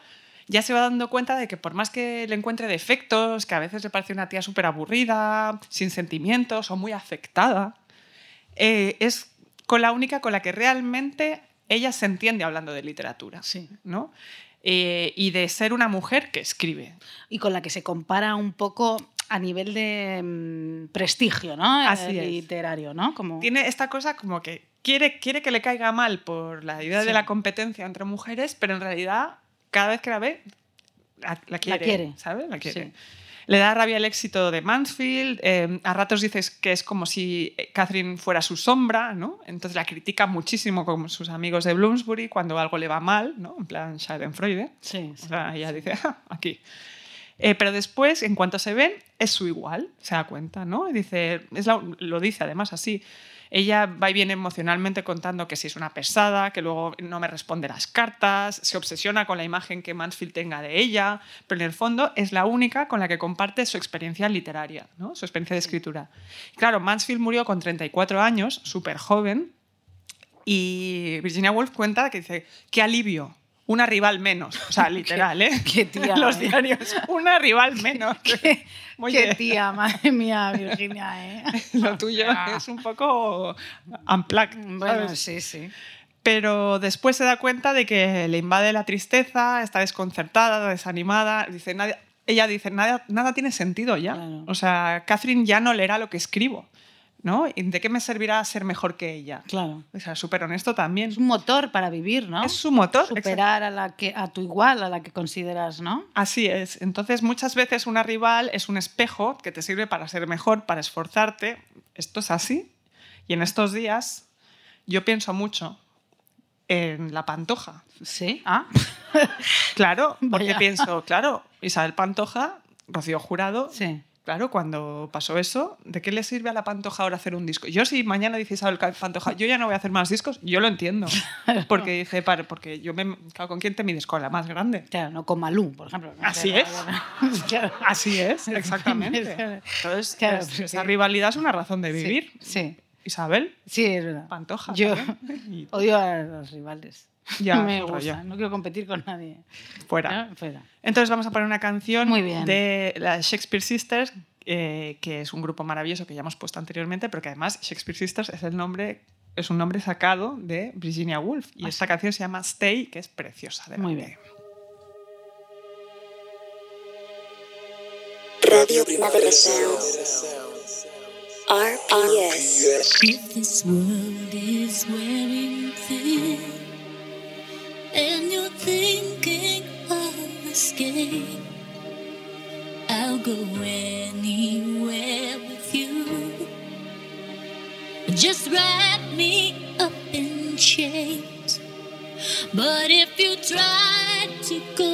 ya se va dando cuenta de que por más que le encuentre defectos, que a veces le parece una tía súper aburrida, sin sentimientos o muy afectada, eh, es con la única con la que realmente ella se entiende hablando de literatura. Sí. ¿no? Eh, y de ser una mujer que escribe. Y con la que se compara un poco a nivel de mm, prestigio, ¿no? Así Eh, es. Literario, ¿no? Como... Tiene esta cosa como que quiere, quiere que le caiga mal por la idea Sí. de la competencia entre mujeres, pero en realidad cada vez que la ve, la, la quiere. quiere. ¿Sabes? La quiere. Sí. Le da rabia el éxito de Mansfield. eh, a ratos dices que es como si Catherine fuera su sombra, ¿no? Entonces la critica muchísimo con sus amigos de Bloomsbury cuando algo le va mal, ¿no? En plan Schadenfreude. Sí, sí. O sea, ella dice, "Ah, aquí. Eh, pero después, en cuanto se ven, es su igual, se da cuenta, ¿no? Y dice, es la- lo dice además así. Ella va y viene emocionalmente contando que si es una pesada, que luego no me responde las cartas, se obsesiona con la imagen que Mansfield tenga de ella, pero en el fondo es la única con la que comparte su experiencia literaria, ¿no? su experiencia de escritura. Claro, Mansfield murió con 34 años, súper joven, y Virginia Woolf cuenta que dice, qué alivio, una rival menos. O sea, literal, ¿eh? qué tía, Los ¿eh? diarios, una rival menos. Qué, qué tía, madre mía, Virginia, ¿eh? Lo tuyo Ah. es un poco unplugged, Bueno, ¿sabes? sí, sí. Pero después se da cuenta de que le invade la tristeza, está desconcertada, desanimada. Dice, "Nadie- ella dice, nada, nada tiene sentido ya. Claro. O sea, Catherine ya no leerá lo que escribo. ¿No? ¿Y ¿De qué me servirá ser mejor que ella? Claro. O sea, súper honesto también. Es un motor para vivir, ¿no? Es su motor. Superar a, la que, a tu igual, a la que consideras, ¿no? Así es. Entonces, muchas veces una rival es un espejo que te sirve para ser mejor, para esforzarte. Esto es así. Y en estos días yo pienso mucho en la Pantoja. Sí. Ah. Claro, porque Vaya. pienso, claro, Isabel Pantoja, Rocío Jurado, Sí. Claro, cuando pasó eso, ¿de qué le sirve a la Pantoja ahora hacer un disco? Yo si mañana dice Isabel Pantoja, yo ya no voy a hacer más discos, yo lo entiendo. Porque "Para, porque yo me... claro, ¿con quién te mides? Con la más grande. Claro, no con Malú, por ejemplo. Así es. Claro. Así es, exactamente. Entonces, Claro, es- esa rivalidad es una razón de vivir. Sí, Isabel, sí, es verdad. Pantoja. Yo también. Odio a los rivales. Ya, no me rollo. gusta, no quiero competir con nadie. fuera. ¿No? Fuera. Entonces vamos a poner una canción Muy bien. de las Shakespeare Sisters, eh, que es un grupo maravilloso que ya hemos puesto anteriormente, pero que además Shakespeare Sisters es el nombre es un nombre sacado de Virginia Woolf y esta canción se llama Stay, que es preciosa. de Muy bien. Radio Primavera Sound. RPS. If this world is wearing thin and you're thinking of escape, I'll go anywhere with you. Just wrap me up in chains. But if you try to go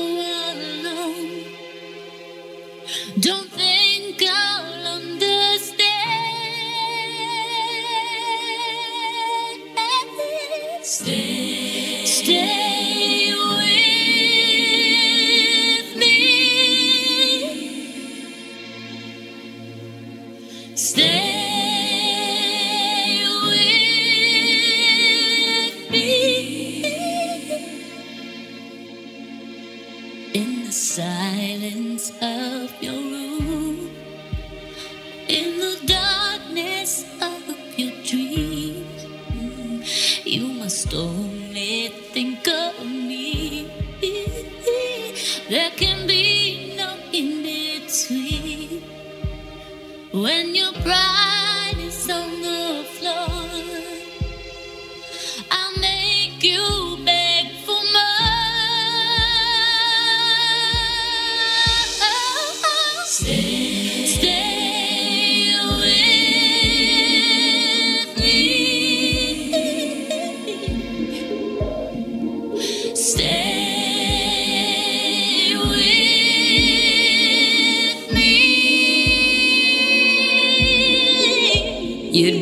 alone, don't think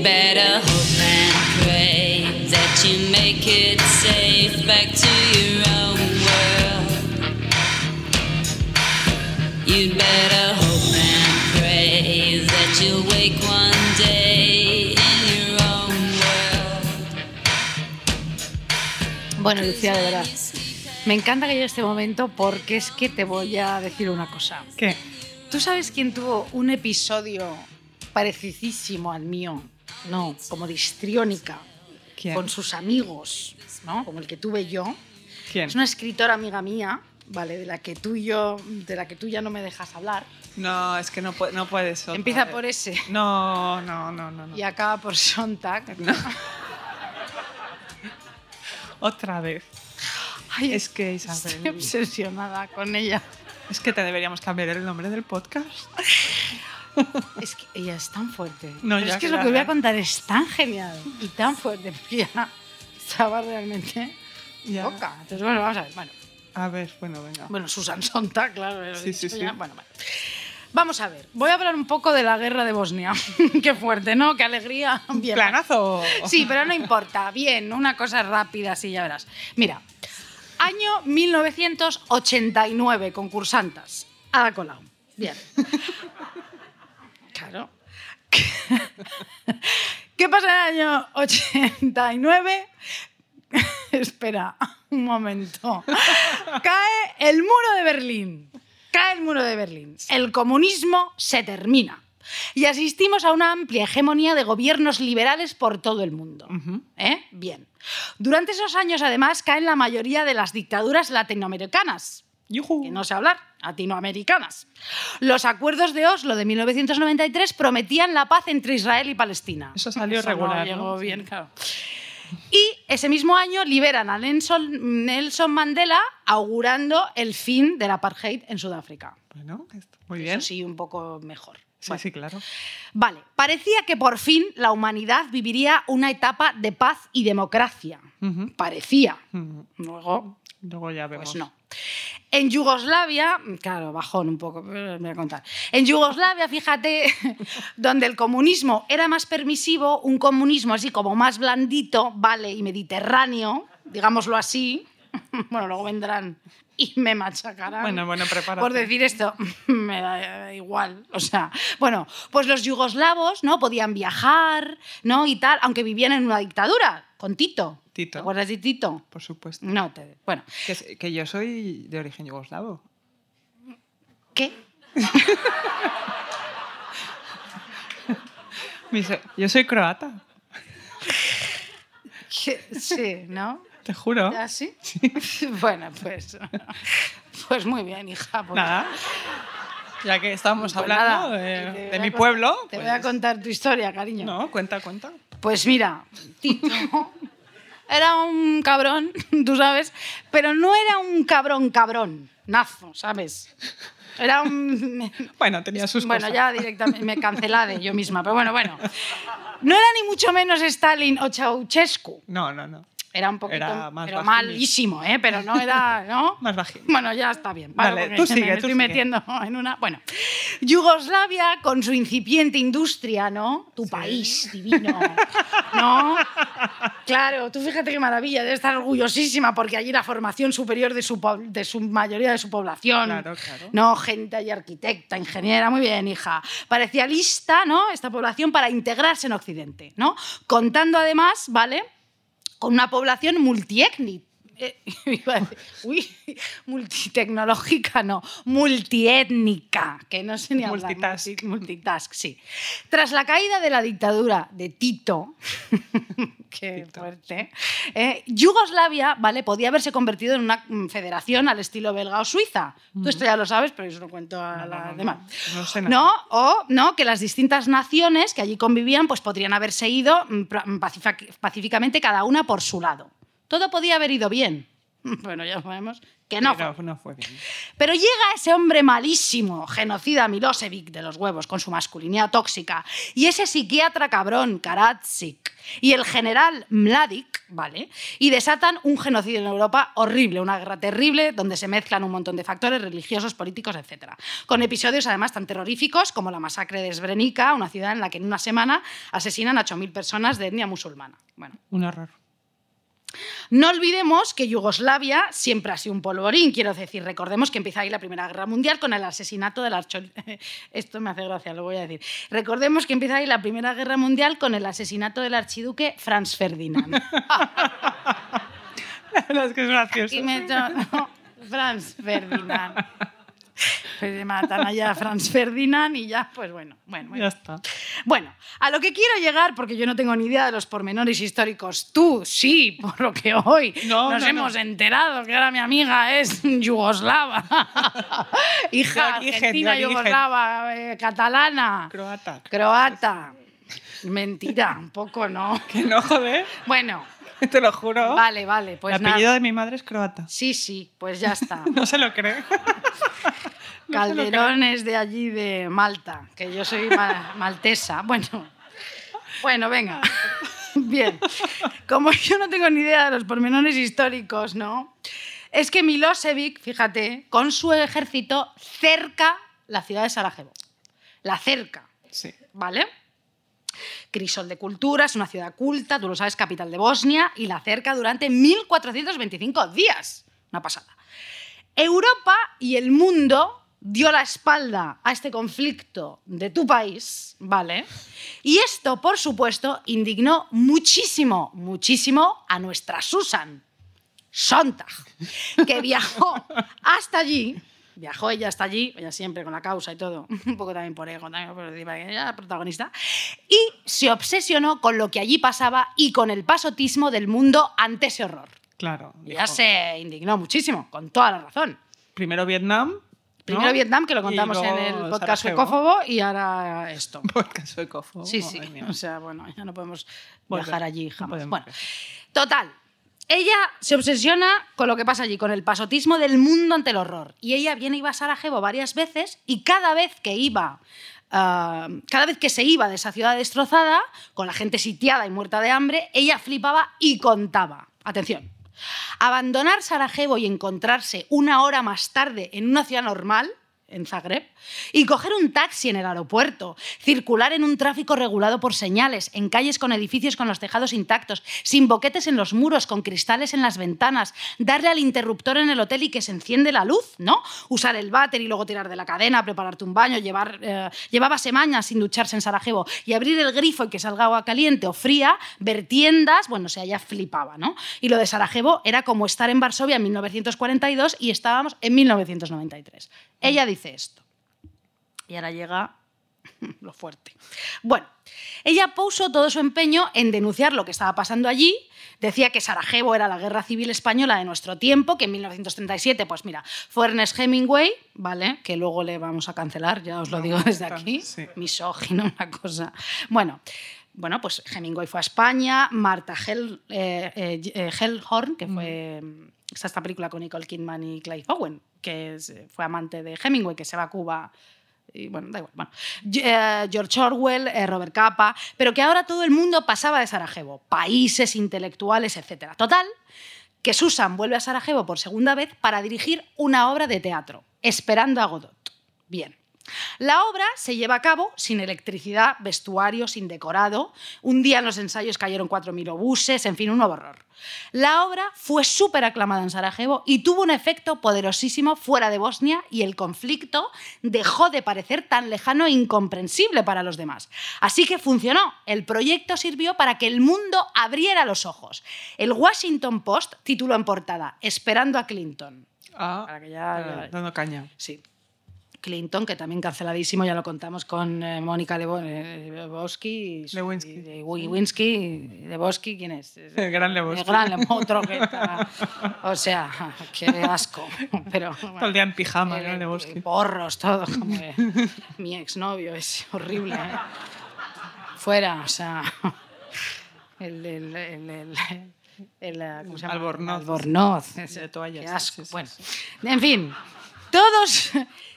better hope and pray that you make it safe back to your own world. You'd better hope and pray that you'll wake one day in your own world. Bueno, Lucía, de verdad. Me encanta que llegue este momento porque es que te voy a decir una cosa. ¿Qué? ¿Tú sabes quién tuvo un episodio parecidísimo al mío? No, como de histriónica, ¿Quién? con sus amigos, ¿no? Como el que tuve yo. ¿Quién? Es una escritora amiga mía, ¿vale? De la que tú y yo, de la que tú ya no me dejas hablar. No, es que no, no puedes. otra Empieza por ese No, no, no, no. no. y acaba por Sontag. Otra vez. Ay, Es que estoy Isabel. obsesionada con ella. Es que te deberíamos cambiar el nombre del podcast. Es que ella es tan fuerte. No, ya es que que lo que voy a contar es tan genial y tan fuerte porque ya estaba realmente Ya. loca. Entonces, bueno, vamos a ver. Bueno, A ver, bueno, venga. bueno Susan Sontag, claro. he Sí, sí, sí. Bueno, vale. Vamos a ver. Voy a hablar un poco de la guerra de Bosnia. Qué fuerte, ¿no? Qué alegría. Bien. ¿Planazo? Sí, pero no importa. Bien, una cosa rápida, así ya verás. Mira, año 1989, concursantas. Ada Colau. Bien. Claro. ¿Qué pasa en el año 89? Espera, un momento. Cae el muro de Berlín. Cae el muro de Berlín. El comunismo se termina. Y asistimos a una amplia hegemonía de gobiernos liberales por todo el mundo. ¿Eh? Bien. Durante esos años, además, caen la mayoría de las dictaduras latinoamericanas Que no sé hablar, latinoamericanas. Los acuerdos de Oslo de 1993 prometían la paz entre Israel y Palestina. Eso salió regular, llegó ¿no? bien, claro. Y ese mismo año liberan a Nelson, Mandela augurando el fin del apartheid en Sudáfrica. Bueno, muy bien. Eso sí, un poco mejor. Sí, Bueno. sí, claro. Vale, parecía que por fin la humanidad viviría una etapa de paz y democracia. Parecía. Luego, Luego ya vemos. pues no. En Yugoslavia, claro, bajón un poco, pero me voy a contar. En Yugoslavia, fíjate, donde el comunismo era más permisivo, un comunismo así como más blandito, vale, y mediterráneo, digámoslo así. Bueno, luego vendrán y me machacarán. Bueno, bueno, prepárate. Por decir esto, me da igual. O sea, bueno, pues los yugoslavos, ¿no? Podían viajar, ¿no? Y tal, aunque vivían en una dictadura, con Tito. Tito. ¿Te acuerdas de Tito? Por supuesto. No, te, bueno. Que, yo soy de origen yugoslavo. ¿Qué? Yo soy croata. Sí, ¿no? te juro. ¿Ah, sí? Bueno, pues, pues muy bien, hija. pues- Nada. Ya que estamos pues hablando nada, de, mi pueblo. Te pues- voy a contar tu historia, cariño. No, cuenta, cuenta. Pues mira, Tito era un cabrón, tú sabes, pero no era un cabrón cabrón, nazo, ¿sabes? Era un... Bueno, tenía sus Bueno, cosas. ya directamente me cancelé yo misma, pero bueno, bueno. No era ni mucho menos Stalin o Ceausescu. No, no, no. Era un poquito, Era más pero bajín. malísimo, ¿eh? Pero no era, ¿no? Más bajín. Bueno, ya está bien. Vale, tú sigue, me tú estoy sigue. metiendo en una. Bueno, Yugoslavia con su incipiente industria, ¿no? Tu país divino, ¿no? Claro, tú fíjate qué maravilla, debe estar orgullosísima porque allí la formación superior de su, de su mayoría de su población. Claro, claro. No, gente y arquitecta, ingeniera, muy bien, hija. Parecía lista, ¿no? Esta población para integrarse en Occidente, ¿no? Contando además, ¿vale? Con una población multiétnica. Eh, iba a decir, uy, multitecnológica, no, multiétnica, que no sé ni hablar. Multitask. multi- multitask, sí. Tras la caída de la dictadura de Tito, qué fuerte, eh, Yugoslavia, ¿vale? Podía haberse convertido en una mm, federación al estilo belga o suiza. Tú esto ya lo sabes, pero yo lo cuento a No, la no, no, demás. no sé nada. ¿No? O no, que las distintas naciones que allí convivían pues podrían haberse ido mm, mm, pacíficamente cada una por su lado. Todo podía haber ido bien. Bueno, ya sabemos que no. fue. Pero no fue bien. Pero llega ese hombre malísimo, genocida Milosevic de los huevos, con su masculinidad tóxica, y ese psiquiatra cabrón, Karadzic, y el general Mladic, ¿vale? Y desatan un genocidio en Europa horrible, una guerra terrible, donde se mezclan un montón de factores religiosos, políticos, etc. Con episodios además tan terroríficos como la masacre de Srebrenica, una ciudad en la que en una semana asesinan a 8.000 personas de etnia musulmana. Bueno, Un horror. No olvidemos que Yugoslavia siempre ha sido un polvorín, quiero decir, recordemos que empieza ahí la Primera Guerra Mundial con el asesinato del archiduque. Esto me hace gracia, lo voy a decir. Recordemos que empieza ahí la Primera Guerra Mundial con el asesinato del archiduque Franz Ferdinand. La verdad es que es gracioso. y me no, Franz Ferdinand. Pues se matan allá a Franz Ferdinand y ya, pues bueno, bueno, bueno. Ya está. Bueno, a lo que quiero llegar, porque yo no tengo ni idea de los pormenores históricos, tú sí, por lo que hoy No, nos no, hemos no. enterado que ahora mi amiga es yugoslava, hija origen, argentina, yugoslava, eh, catalana, Croata. croata. Mentira, un poco no. Que no, joder. Bueno, Te lo juro. vale, vale, pues el apellido nada. de mi madre es croata. Sí, sí, pues ya está. No se lo cree. Calderón es de allí, de Malta, que yo soy ma- maltesa. Bueno, bueno, venga. Bien. Como yo no tengo ni idea de los pormenores históricos, ¿no? Es que Milosevic, fíjate, con su ejército cerca la ciudad de Sarajevo. La cerca, Sí. ¿vale? Crisol de Cultura, es una ciudad culta, tú lo sabes, capital de Bosnia, y la cerca durante 1425 días. Una pasada. Europa y el mundo dio la espalda a este conflicto de tu país, ¿vale? Y esto, por supuesto, indignó muchísimo, muchísimo a nuestra Susan Sontag, que viajó hasta allí. Viajó ella hasta allí, ella siempre con la causa y todo, un poco también por ego, también por ella protagonista, y se obsesionó con lo que allí pasaba y con el pasotismo del mundo ante ese horror. Claro. Y ella dijo, se indignó muchísimo, con toda la razón. Primero Vietnam. ¿No? Primero Vietnam, que lo contamos en el podcast suecófobo, y ahora esto. Podcast suecófobo, Sí, sí. O sea, bueno, ya no podemos Volver. viajar allí jamás. Bueno, total. Ella se obsesiona con lo que pasa allí, con el pasotismo del mundo ante el horror. Y ella viene y va a Sarajevo varias veces y cada vez que iba, ah, cada vez que se iba de esa ciudad destrozada, con la gente sitiada y muerta de hambre, ella flipaba y contaba. Atención. Abandonar Sarajevo y encontrarse una hora más tarde en una ciudad normal, en Zagreb, y coger un taxi en el aeropuerto, circular en un tráfico regulado por señales, en calles con edificios con los tejados intactos, sin boquetes en los muros, con cristales en las ventanas, darle al interruptor en el hotel y que se enciende la luz, ¿no? Usar el váter y luego tirar de la cadena, prepararte un baño, llevar, eh, llevaba semanas sin ducharse en Sarajevo y abrir el grifo y que salga agua caliente o fría, ver tiendas, bueno, o sea, ella flipaba, ¿no? Y lo de Sarajevo era como estar en Varsovia en 1942 y estábamos en 1993. Ella dice esto. Y ahora llega lo fuerte. Bueno, ella puso todo su empeño en denunciar lo que estaba pasando allí. Decía que Sarajevo era la guerra civil española de nuestro tiempo, que en 1937, pues mira, fue Ernest Hemingway, ¿vale? Que luego le vamos a cancelar, ya os lo digo desde aquí. sí. Misógino, una cosa. Bueno. Bueno, pues Hemingway fue a España, Marta Hell, eh, eh, Hellhorn, que fue está esta película con Nicole Kidman y Clive Owen, que es- fue amante de Hemingway, que se va a Cuba y bueno, da igual. Eh, George Orwell, eh, Robert Capa, pero que ahora todo el mundo pasaba de Sarajevo, países, intelectuales, etc. Total, que Susan vuelve a Sarajevo por segunda vez para dirigir una obra de teatro, Esperando a Godot. Bien. La obra se lleva a cabo sin electricidad, vestuario, sin decorado. Un día en los ensayos cayeron 4.000 obuses, en fin, un nuevo horror. La obra fue súper aclamada en Sarajevo y tuvo un efecto poderosísimo fuera de Bosnia y el conflicto dejó de parecer tan lejano e incomprensible para los demás. Así que funcionó. El proyecto sirvió para que el mundo abriera los ojos. El Washington Post tituló en portada Esperando a Clinton. Ah, Para que ya- eh, ya- dando caña. Sí. Clinton, que también canceladísimo, ya lo contamos con eh, Mónica eh, Lebowski. Lewinsky. y De Lewinsky, Lebowski, ¿quién es? El gran Lebowski. El gran Lebowski, otro que O sea, qué asco. Pero, Todo el día en pijama, el- el- Lebowski. Porros, todo. Como que mi exnovio es horrible. ¿eh? Fuera, o sea. El. el, el, el- el, eh, ¿cómo se llama? Albornoz. Albornoz. De toallas, Qué asco. sí, sí, bueno, en fin, todos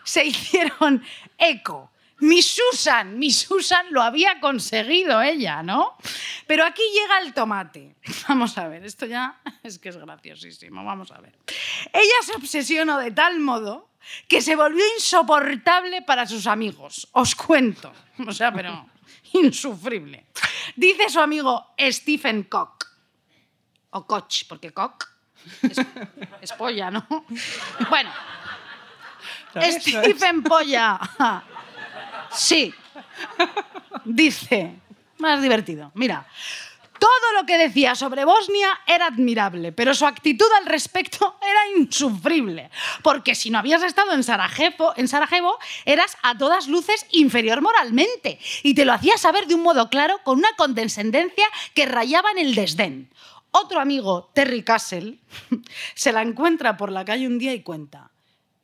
se hicieron eco. Mi Susan, mi Susan lo había conseguido ella, ¿no? Pero aquí llega el tomate. Vamos a ver, esto ya es que es graciosísimo, vamos a ver. Ella se obsesionó de tal modo que se volvió insoportable para sus amigos. Os cuento. O sea, pero insufrible. Dice su amigo Stephen Koch. O Koch, porque Koch es, es polla, ¿no? Bueno, Stephen Polla. Sí. Dice, más divertido. Mira, todo lo que decía sobre Bosnia era admirable, pero su actitud al respecto era insufrible. Porque si no habías estado en Sarajevo, en Sarajevo, eras a todas luces inferior moralmente. Y te lo hacía saber de un modo claro, con una condescendencia que rayaba en el desdén. Otro amigo, Terry Castle, se la encuentra por la calle un día y cuenta.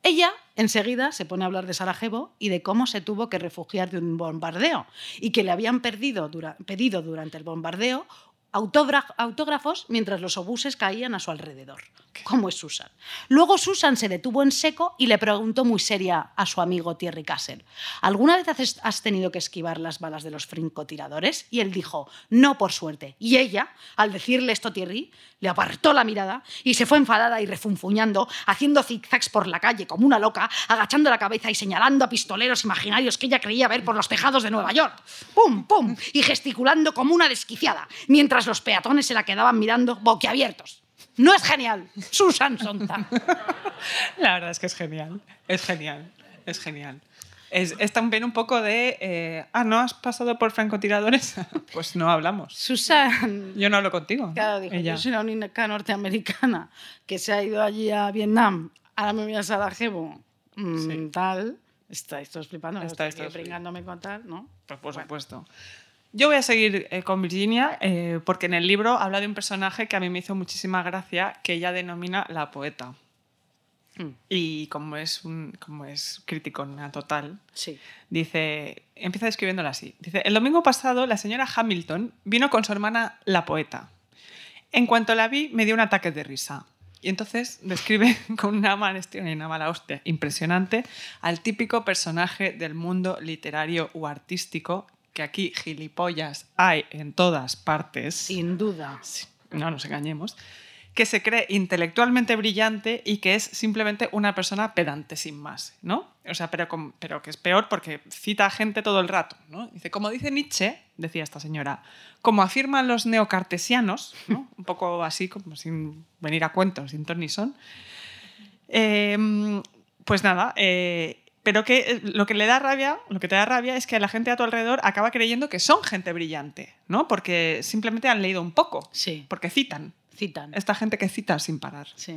Ella enseguida se pone a hablar de Sarajevo y de cómo se tuvo que refugiar de un bombardeo y que le habían perdido pedido durante el bombardeo autógrafos mientras los obuses caían a su alrededor. ¿Cómo es Susan? Luego Susan se detuvo en seco y le preguntó muy seria a su amigo Thierry Castle, ¿alguna vez has tenido que esquivar las balas de los francotiradores? Y él dijo, no por suerte. Y ella, al decirle esto a Thierry, le apartó la mirada y se fue enfadada y refunfuñando, haciendo zigzags por la calle como una loca, agachando la cabeza y señalando a pistoleros imaginarios que ella creía ver por los tejados de Nueva York. ¡Pum, pum! Y gesticulando como una desquiciada, mientras los peatones se la quedaban mirando boquiabiertos. No es genial, Susan Sontag. La verdad es que es genial. Es genial. Es genial. Es, es también un poco de. eh, ah, ¿no has pasado por francotiradores? pues no hablamos. Susan Yo no hablo contigo. Claro, dijo, Ella. yo soy la única norteamericana que se ha ido allí a Vietnam, ahora me voy a Sarajevo, mm, Sí. tal. Está, estoy flipando, Está- estoy pringándome con tal, ¿no? Pues por supuesto. Yo voy a seguir eh, con Virginia eh, porque en el libro habla de un personaje que a mí me hizo muchísima gracia, que ella denomina la poeta. Mm. Y como es, un, como es criticona total, Sí. dice, empieza describiéndola así. Dice, el domingo pasado la señora Hamilton vino con su hermana la poeta. En cuanto la vi, me dio un ataque de risa. Y entonces describe con una malestión y una mala hostia impresionante al típico personaje del mundo literario o artístico, que aquí gilipollas hay en todas partes Sin duda. no nos engañemos, que se cree intelectualmente brillante y que es simplemente una persona pedante sin más, ¿no? O sea, pero, pero que es peor porque cita a gente todo el rato, ¿no? Dice, como dice Nietzsche, decía esta señora, como afirman los neocartesianos, ¿no? Un poco así, como sin venir a cuentos, sin ton ni son, eh, pues nada, eh, pero que eh, lo que le da rabia, lo que te da rabia es que la gente a tu alrededor acaba creyendo que son gente brillante, ¿no? Porque simplemente han leído un poco, Sí. porque citan. Citan. Esta gente que cita sin parar. Sí.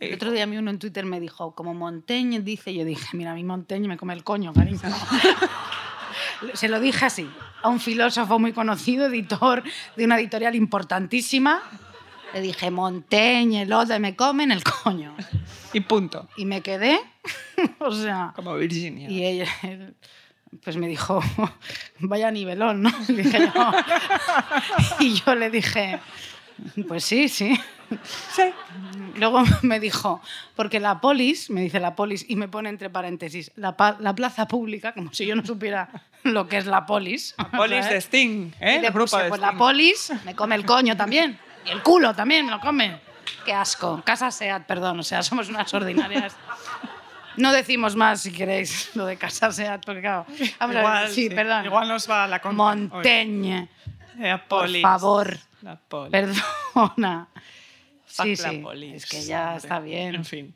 Eh, El otro día a mí uno en Twitter me dijo, como Montaigne dice, yo dije, mira, a mí Montaigne me come el coño, cariño. Se lo dije así, a un filósofo muy conocido, editor de una editorial importantísima. Le dije, Montaigne, el otro, me comen el coño. Y punto. Y me quedé, o sea, Como Virginia. y ella, pues me dijo, vaya nivelón, ¿no? Le dije yo. Y yo le dije, pues sí, sí. Sí. Luego me dijo, porque la polis, me dice la polis, y me pone entre paréntesis, la, pa- la plaza pública, como si yo no supiera lo que es la polis. Polis de. Sting, ¿eh? Y le puse, de pues la polis me come el coño también. Y el culo también me lo come. Qué asco. Casa SEAT, perdón, o sea, somos unas ordinarias. No decimos más si queréis lo de casarse, porque claro. Vamos a ver, Igual, sí, perdón. Igual nos va la contra. Montaigne, Hoy. Eh, por favor, La polis. perdona. Sí, la sí, polis, es que ya está bien. En fin.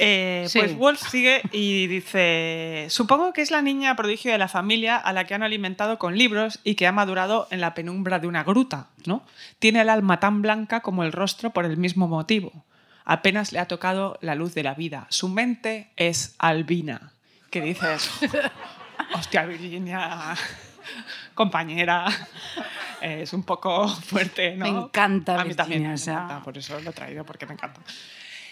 Eh, Sí. Pues Wolf sigue y dice, supongo que es la niña prodigio de la familia a la que han alimentado con libros y que ha madurado en la penumbra de una gruta, ¿no? Tiene el alma tan blanca como el rostro por el mismo motivo. Apenas le ha tocado la luz de la vida. Su mente es albina. ¿Qué dices? Hostia, Virginia, compañera, es un poco fuerte, ¿no? Me encanta A mí también, Virginia, o sea. por eso lo he traído, porque me encanta.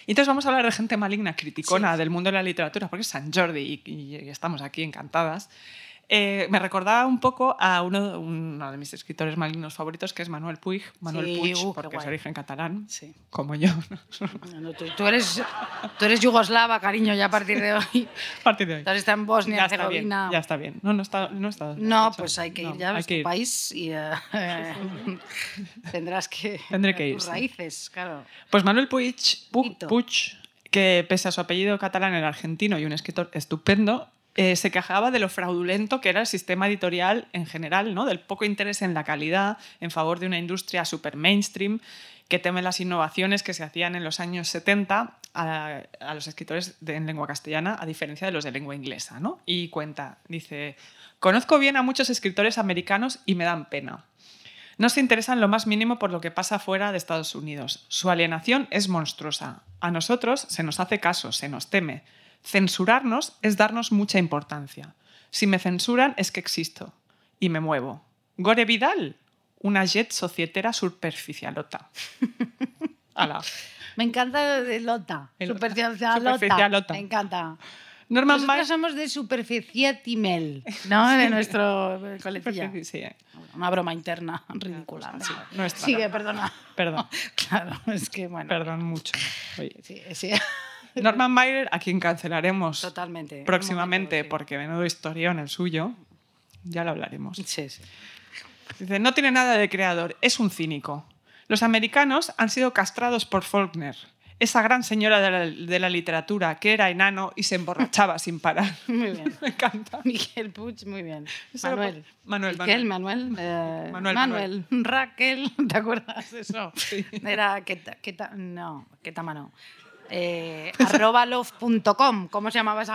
Y entonces vamos a hablar de gente maligna, criticona del mundo de la literatura, porque es San Jordi y, y estamos aquí encantadas. Eh, me recordaba un poco a uno, uno de mis escritores malignos favoritos, que es Manuel Puig, Manuel Sí, Puig, uh, porque es origen catalán, Sí. como yo. No, tú, tú eres, tú eres yugoslava, cariño, ya a partir de hoy. a partir de hoy. Tú está en Bosnia, Ya está bien, Herzegovina. ya está bien. No, no está, no está No, pues hay que ir ya a tu ir. país y eh, tendrás que Tendré que ir, tus sí. raíces, claro. Pues Manuel Puig, Pu- Hito. Puig, que pese a su apellido catalán era argentino y un escritor estupendo, eh, se quejaba de lo fraudulento que era el sistema editorial en general, ¿no? del poco interés en la calidad en favor de una industria super mainstream que teme las innovaciones que se hacían en los años 70 a, los escritores en lengua castellana, a diferencia de los de lengua inglesa. ¿no? Y cuenta, dice, conozco bien a muchos escritores americanos y me dan pena. No se interesan lo más mínimo por lo que pasa fuera de Estados Unidos. Su alienación es monstruosa. A nosotros se nos hace caso, se nos teme. Censurarnos es darnos mucha importancia. Si me censuran es que existo y me muevo. Gore Vidal, una jet societera superficialota. Ala. Me encanta Lota. El- Superficialota. Superficialota. Me encanta. Norman Nosotros somos de Superficiatimel, ¿no? De nuestro coletilla. Sí, eh, Una broma interna ridícula. Sí. Sigue, perdona. perdón, Claro, es que bueno. perdón mucho. Oye. Sí, sí, Norman Mailer, a quien cancelaremos totalmente. Próximamente, momento, sí. porque menudo historión el suyo, ya lo hablaremos. Sí, sí. Dice, no tiene nada de creador, es un cínico. Los americanos han sido castrados por Faulkner, esa gran señora de la, de la literatura que era enano y se emborrachaba sin parar. Muy bien. Me encanta. Miguel Puig, muy bien. Manuel. Manuel, Miguel, Manuel. eh, Manuel, Manuel. Raquel, ¿te acuerdas de eso? Sí. Era Keta, Keta- no, Ketama no. Eh, arroba love.com, ¿cómo se llamaba ese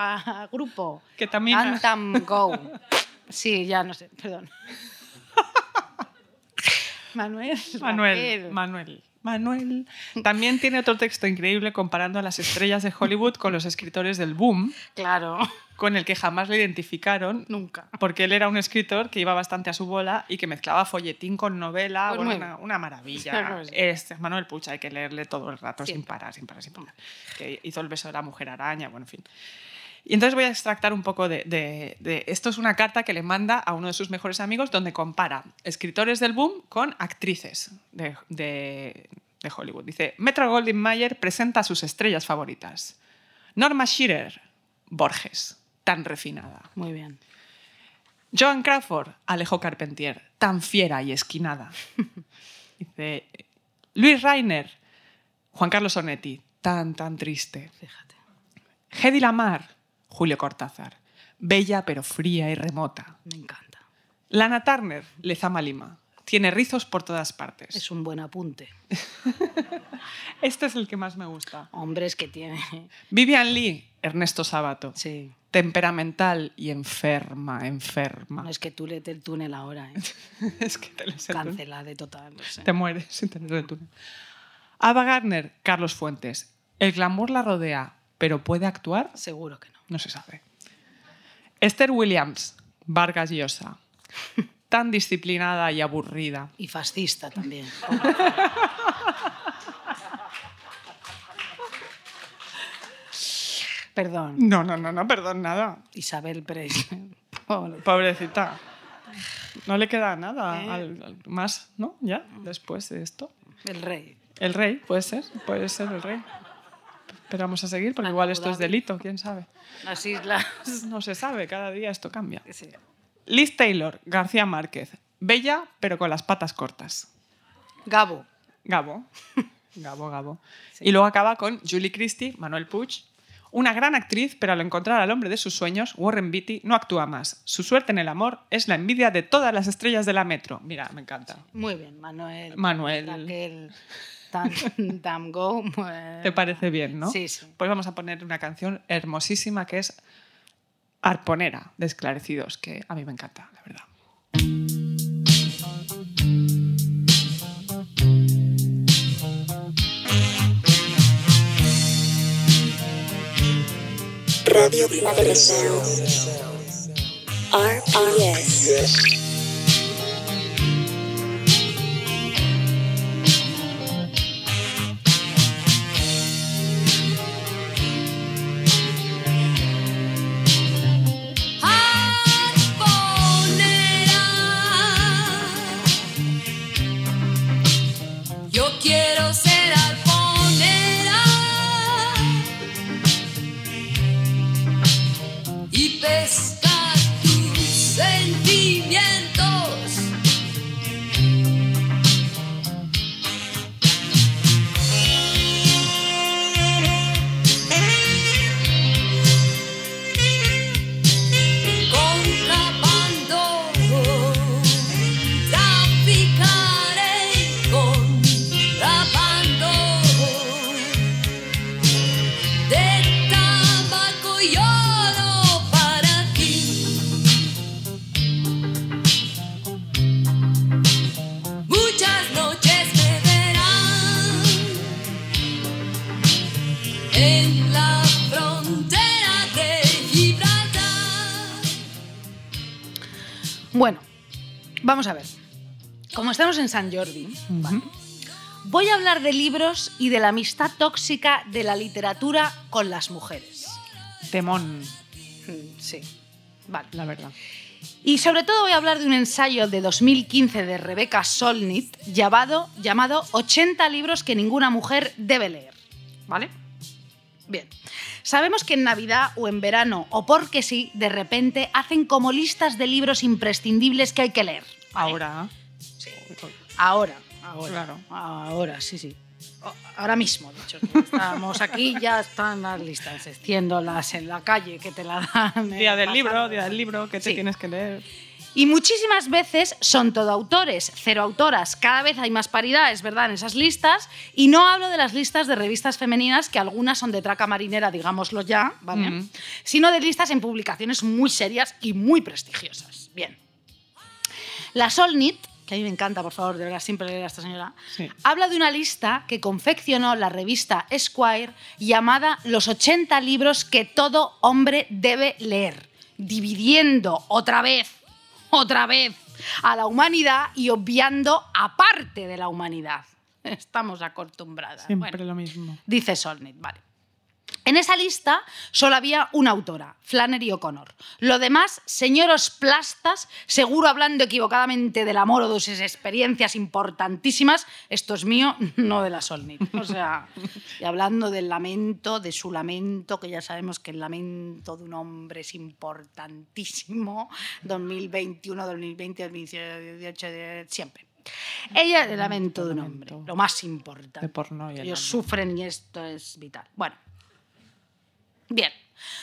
grupo? Antam Go. Sí, ya no sé, perdón. Manuel. Manuel. Manuel, Manuel. También tiene otro texto increíble comparando a las estrellas de Hollywood con los escritores del boom, Claro, con el que jamás le identificaron nunca. porque él era un escritor que iba bastante a su bola y que mezclaba folletín con novela, Pues bueno, una, maravilla. Claro que sí. Es Manuel Puig, hay que leerle todo el rato sin parar, sin parar, sin parar. Que hizo el beso de la mujer araña, bueno, en fin. Y entonces voy a extractar un poco de, de- de- Esto es una carta que le manda a uno de sus mejores amigos donde compara escritores del boom con actrices de Hollywood. Dice, Metro Goldwyn Mayer presenta a sus estrellas favoritas. Norma Shearer, Borges, tan refinada. Muy bien. Joan Crawford, Alejo Carpentier, tan fiera y esquinada. Dice Luis Rainer, Juan Carlos Onetti, tan, tan triste. Fíjate. Hedy Lamar, Julio Cortázar, bella pero fría y remota. Me encanta. Lana Turner, Lezama Lima, tiene rizos por todas partes. Es un buen apunte. Este es el que más me gusta. Hombre, es que tiene. Vivian Lee, Ernesto Sabato, Sí. temperamental y enferma, enferma. No es que tú le el túnel ahora, ¿eh? es que te lees el túnel. Cancela de total. no sé. Te mueres sin tener el túnel. Ava Gardner, Carlos Fuentes. El glamour la rodea, pero ¿puede actuar? Seguro que no. No se sabe. Esther Williams, Vargas Llosa. Tan disciplinada y aburrida. Y fascista también. Perdón. No, no, no, no, perdón, nada. Isabel Presley. Pobre. Pobrecita. No le queda nada Eh. al- al- más, ¿no? Ya, después de esto. El rey. El rey, puede ser, puede ser el rey. Pero vamos a seguir, porque igual esto es delito, quién sabe. Las islas. No se sabe, cada día esto cambia. Sí. Liz Taylor, García Márquez. Bella, pero con las patas cortas. Gabo. Gabo. Gabo, Gabo. Y luego acaba con Julie Christie, Manuel Puig Una gran actriz, pero al encontrar al hombre de sus sueños, Warren Beatty no actúa más. Su suerte en el amor es la envidia de todas las estrellas de la metro. Mira, me encanta. Muy bien, Manuel. Manuel. Raquel, Tam, Tam Go. eh, ¿Te parece bien, no? Sí, sí. Pues vamos a poner una canción hermosísima que es Arponera de Esclarecidos, que a mí me encanta, la verdad. Radio Primavera Sound. Bueno, vamos a ver. Como estamos en San Jordi, ¿vale? voy a hablar de libros y de la amistad tóxica de la literatura con las mujeres. Temón, Mm, Sí, vale. la verdad. Y sobre todo voy a hablar de un ensayo de 2015 de Rebecca Solnit llamado, llamado 80 libros que ninguna mujer debe leer. ¿Vale? Bien. Sabemos que en Navidad o en verano, o porque sí, de repente hacen como listas de libros imprescindibles que hay que leer. ¿vale? Ahora, Ahora, ahora. Claro. Ahora, sí, sí. Ahora mismo, de hecho. Estamos aquí, ya están las listas, extiéndolas en la calle, que te la dan. eh, día del pasado. libro, día del libro, que te Sí. tienes que leer. Y muchísimas veces son todo autores, cero autoras. Cada vez hay más paridad, es verdad, en esas listas. Y no hablo de las listas de revistas femeninas, que algunas son de traca marinera, digámoslo ya, ¿vale? Mm. Sino de listas en publicaciones muy serias y muy prestigiosas. Bien. La Solnit, que a mí me encanta, por favor, de verdad, siempre leer a esta señora, Sí. habla de una lista que confeccionó la revista Esquire llamada Los 80 libros que todo hombre debe leer, dividiendo otra vez, otra vez a la humanidad y obviando a parte de la humanidad. Estamos acostumbradas. Siempre Bueno. lo mismo. Dice Solnit, vale. En esa lista solo había una autora, Flannery O'Connor. Lo demás, señoros plastas, seguro hablando equivocadamente del amor o de sus experiencias importantísimas. Esto es mío, no de la Solnit. O sea, y hablando del lamento, de su lamento, que ya sabemos que el lamento de un hombre es importantísimo. 2021, 2020, 2018, de- siempre. Ella, el lamento de un hombre, lo más importante. De porno y el Ellos sufren y esto es vital. Bueno. Bien.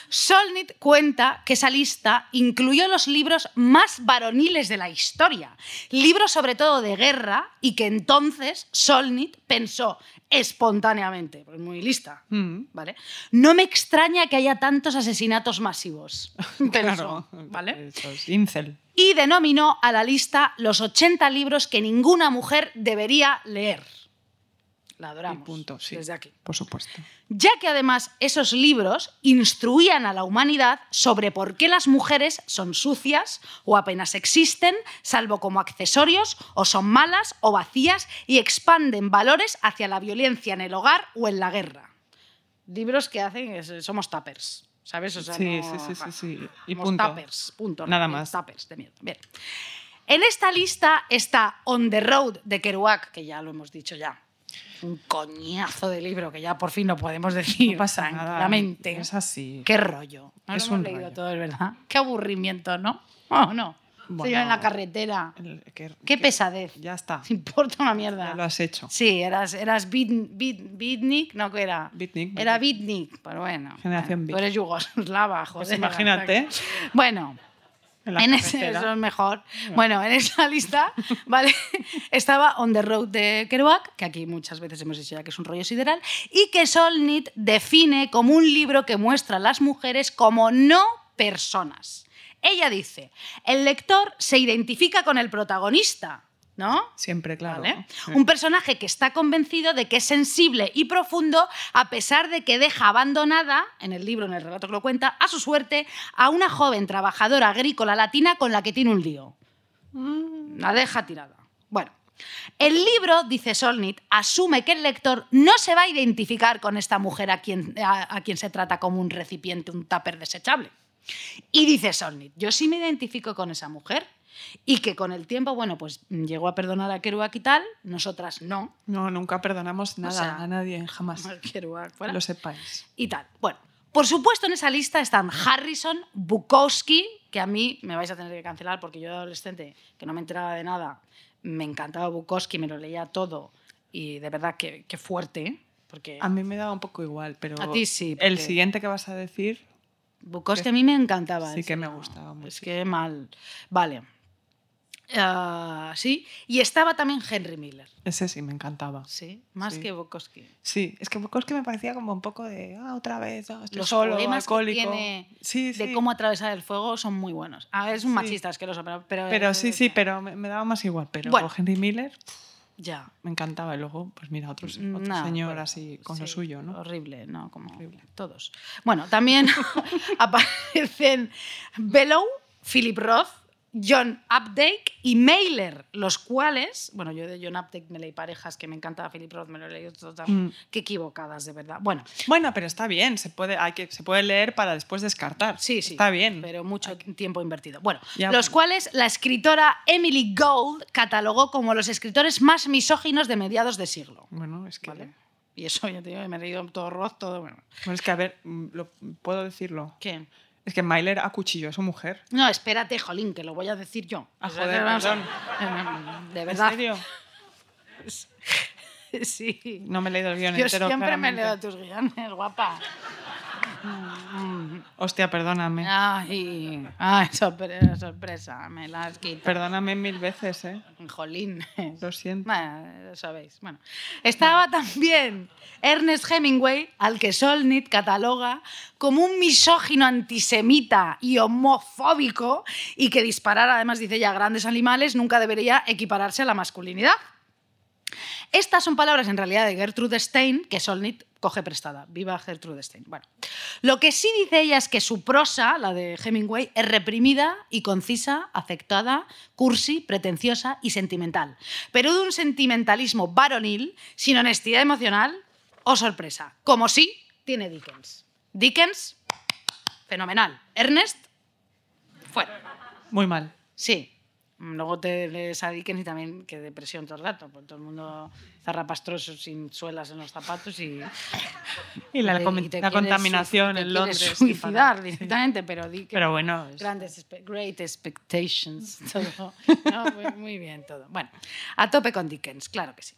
Solnit cuenta que esa lista incluyó los libros más varoniles de la historia, libros sobre todo de guerra, y que entonces Solnit pensó espontáneamente, pues muy lista, Mm. ¿vale? No me extraña que haya tantos asesinatos masivos, pensó, Claro. ¿vale? Eso es incel. y denominó a la lista los 80 libros que ninguna mujer debería leer. La adoramos. Y punto, sí. Desde aquí. Por supuesto. Ya que además esos libros instruían a la humanidad sobre por qué las mujeres son sucias o apenas existen, salvo como accesorios, o son malas o vacías y expanden valores hacia la violencia en el hogar o en la guerra. Libros que hacen, es- somos tappers, ¿sabes? O sea, Sí, no- sí, sí, sí, sí. Y somos punto. tappers, punto. Nada más. Tappers de mierda. Bien. En esta lista está On the Road de Kerouac, que ya lo hemos dicho ya. Un coñazo de libro que ya por fin lo podemos decir No pasa nada. tranquilamente. Es así. Qué rollo. No Es lo hemos un leído rollo. todo, es verdad. Qué aburrimiento, ¿no? Oh, no. Se iba en la carretera. El- que- Qué que- pesadez. Ya está. Te importa una mierda. Ya lo has hecho. Sí, eras, eras beat- beat- beatnik, ¿no? ¿Qué era? Beatnik, Era beatnik. pero bueno. Generación Tú beat. eres yugoslava, joder. Pues imagínate. Bueno, En ese, eso es mejor. Bueno, en esa lista, ¿vale? Estaba On the Road de Kerouac, que aquí muchas veces hemos dicho ya que es un rollo sideral, y que Solnit define como un libro que muestra a las mujeres como no personas. Ella dice, el lector se identifica con el protagonista, ¿no? Siempre, claro. ¿Vale? Sí. Un personaje que está convencido de que es sensible y profundo a pesar de que deja abandonada, en el libro, en el relato que lo cuenta, a su suerte, a una joven trabajadora agrícola latina con la que tiene un lío. La deja tirada. Bueno, el libro, dice Solnit, asume que el lector no se va a identificar con esta mujer a quien, a, a quien se trata como un recipiente, un tupper desechable. Y dice Solnit, yo sí me identifico con esa mujer y que con el tiempo, bueno, pues llegó a perdonar a Kerouac y tal, nosotras no. No, nunca perdonamos nada sea, a nadie, jamás. Kerouac fuera. Lo sepáis. y tal. Bueno, por supuesto en esa lista están Harrison, Bukowski, que a mí me vais a tener que cancelar porque yo de adolescente, que no me enteraba de nada, me encantaba Bukowski, me lo leía todo y de verdad que, que fuerte, ¿eh? porque A mí me da un poco igual, pero A ti sí, el siguiente que vas a decir, Bukowski a mí me encantaba. Sí que me gustaba mucho. Es que mal. Vale. Ah, sí, y estaba también Henry Miller. ese sí me encantaba. Sí, más Sí. que Bukowski. Sí, es que Bukowski me parecía como un poco de, ah, otra vez, ah, estoy Los solo, que alcohólico. tiene sí, de cómo atravesar el fuego son muy buenos. Ah, es un machista asqueroso, pero... Pero, Pero sí, sí, pero me, me daba más igual. Pero Bueno. Henry Miller Ya. me encantaba. Y luego, pues mira, otro, otro Nah, señor bueno, así con lo suyo, ¿no? Horrible, ¿no? Como Horrible. todos. Bueno, también aparecen Bellow, Philip Roth, John Updike y Mailer, los cuales, bueno, yo de John Updike me leí parejas que me encantaba Philip Roth, me lo he leído todo. Mm. Qué equivocadas, de verdad. Bueno, Bueno, pero está bien, se puede, hay que, se puede leer para después descartar. Sí, sí. Está bien. Pero mucho tiempo invertido. Bueno, Ya, los bueno. cuales la escritora Emily Gould catalogó como los escritores más misóginos de mediados de siglo. Bueno, es que, ¿Vale? Y eso, ya te digo, me he leído todo Roth, todo. Bueno. bueno, es que a ver, mm, lo- puedo decirlo. ¿Qué? Es que Myler acuchilló a su mujer. No, espérate, jolín, que lo voy a decir yo. Ah, O sea, joder, a- perdón. De ¿En verdad. serio? Sí. No me he leído el guion Yo entero. siempre me claramente. leo tus guiones, guapa. Hostia, perdóname. Ay, ay, sorpresa, sorpresa, me la has quitado. Perdóname mil veces, ¿eh? Jolín. Lo siento. Bueno, lo sabéis. Bueno, estaba también Ernest Hemingway, al que Solnit cataloga como un misógino antisemita y homofóbico y que disparar, además dice ya, grandes animales nunca debería equipararse a la masculinidad. Estas son palabras en realidad de Gertrude Stein que Solnit coge prestada. Viva Gertrude Stein. Bueno, lo que sí dice ella es que su prosa, la de Hemingway, es reprimida y concisa, afectada, cursi, pretenciosa y sentimental. Pero de un sentimentalismo varonil, sin honestidad emocional o sorpresa. Como sí tiene Dickens. Dickens, fenomenal. Ernest, fuera. Muy mal. Sí. Luego te lees a Dickens y también que depresión todo el rato, porque todo el mundo zarrapastroso sin suelas en los zapatos y, Y la, y te la contaminación te en Londres. suicidar directamente, pero Dickens... Pero bueno, es- Grandes, great expectations, todo. No, muy bien todo. Bueno, a tope con Dickens, claro que sí.